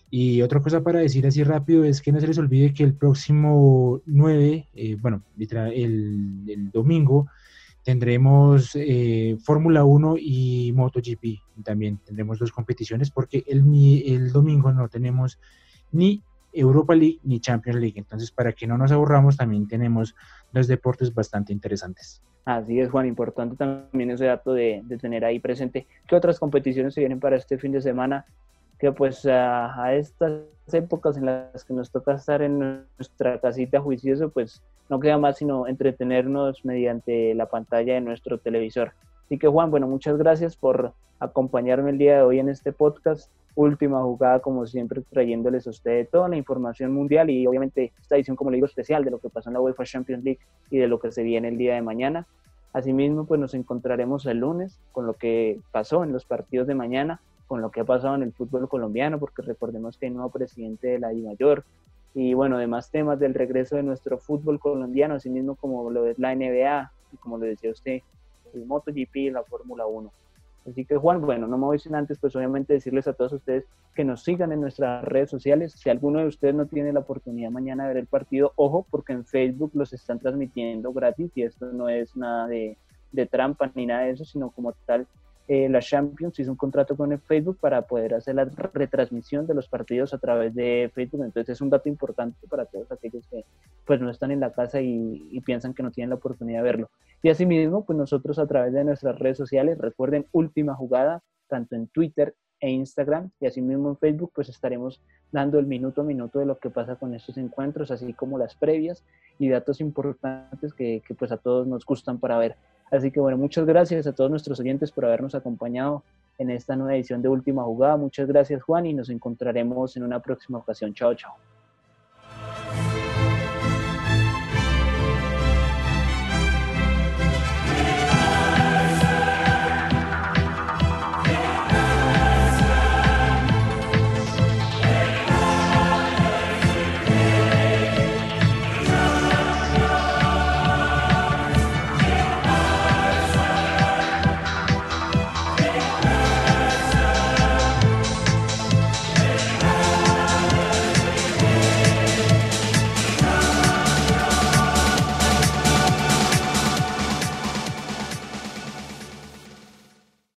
Y otra cosa para decir así rápido es que no se les olvide que el próximo 9, eh, bueno, el, el domingo, tendremos eh, Fórmula 1 y MotoGP. También tendremos dos competiciones porque el, el domingo no tenemos ni Europa League ni Champions League. Entonces, para que no nos aburramos, también tenemos dos deportes bastante interesantes. Así es, Juan, importante también ese dato de, de tener ahí presente. ¿Qué otras competiciones se vienen para este fin de semana? Que pues a, estas épocas en las que nos toca estar en nuestra casita juicioso, pues no queda más sino entretenernos mediante la pantalla de nuestro televisor. Así que Juan, bueno, muchas gracias por acompañarme el día de hoy en este podcast. Última jugada, como siempre, trayéndoles a ustedes toda la información mundial y obviamente esta edición, como le digo, especial de lo que pasó en la UEFA Champions League y de lo que se viene el día de mañana. Asimismo, pues nos encontraremos el lunes con lo que pasó en los partidos de mañana con lo que ha pasado en el fútbol colombiano, porque recordemos que hay nuevo presidente de la I Mayor y bueno, demás temas del regreso de nuestro fútbol colombiano, así mismo como lo es la NBA y como lo decía usted, el MotoGP y la Fórmula 1. Así que Juan, bueno, no me voy sin antes, pues obviamente decirles a todos ustedes que nos sigan en nuestras redes sociales. Si alguno de ustedes no tiene la oportunidad mañana de ver el partido, ojo, porque en Facebook los están transmitiendo gratis y esto no es nada de, de trampa ni nada de eso, sino como tal eh, la Champions hizo un contrato con el Facebook para poder hacer la retransmisión de los partidos a través de Facebook. Entonces es un dato importante para todos aquellos que pues no están en la casa y, piensan que no tienen la oportunidad de verlo. Y asimismo, pues nosotros a través de nuestras redes sociales, recuerden última jugada, tanto en Twitter e Instagram y asimismo en Facebook, pues estaremos dando el minuto a minuto de lo que pasa con estos encuentros, así como las previas y datos importantes que, que pues a todos nos gustan para ver. Así que bueno, muchas gracias a todos nuestros oyentes por habernos acompañado en esta nueva edición de Última Jugada. Muchas gracias Juan y nos encontraremos en una próxima ocasión. Chao, chao.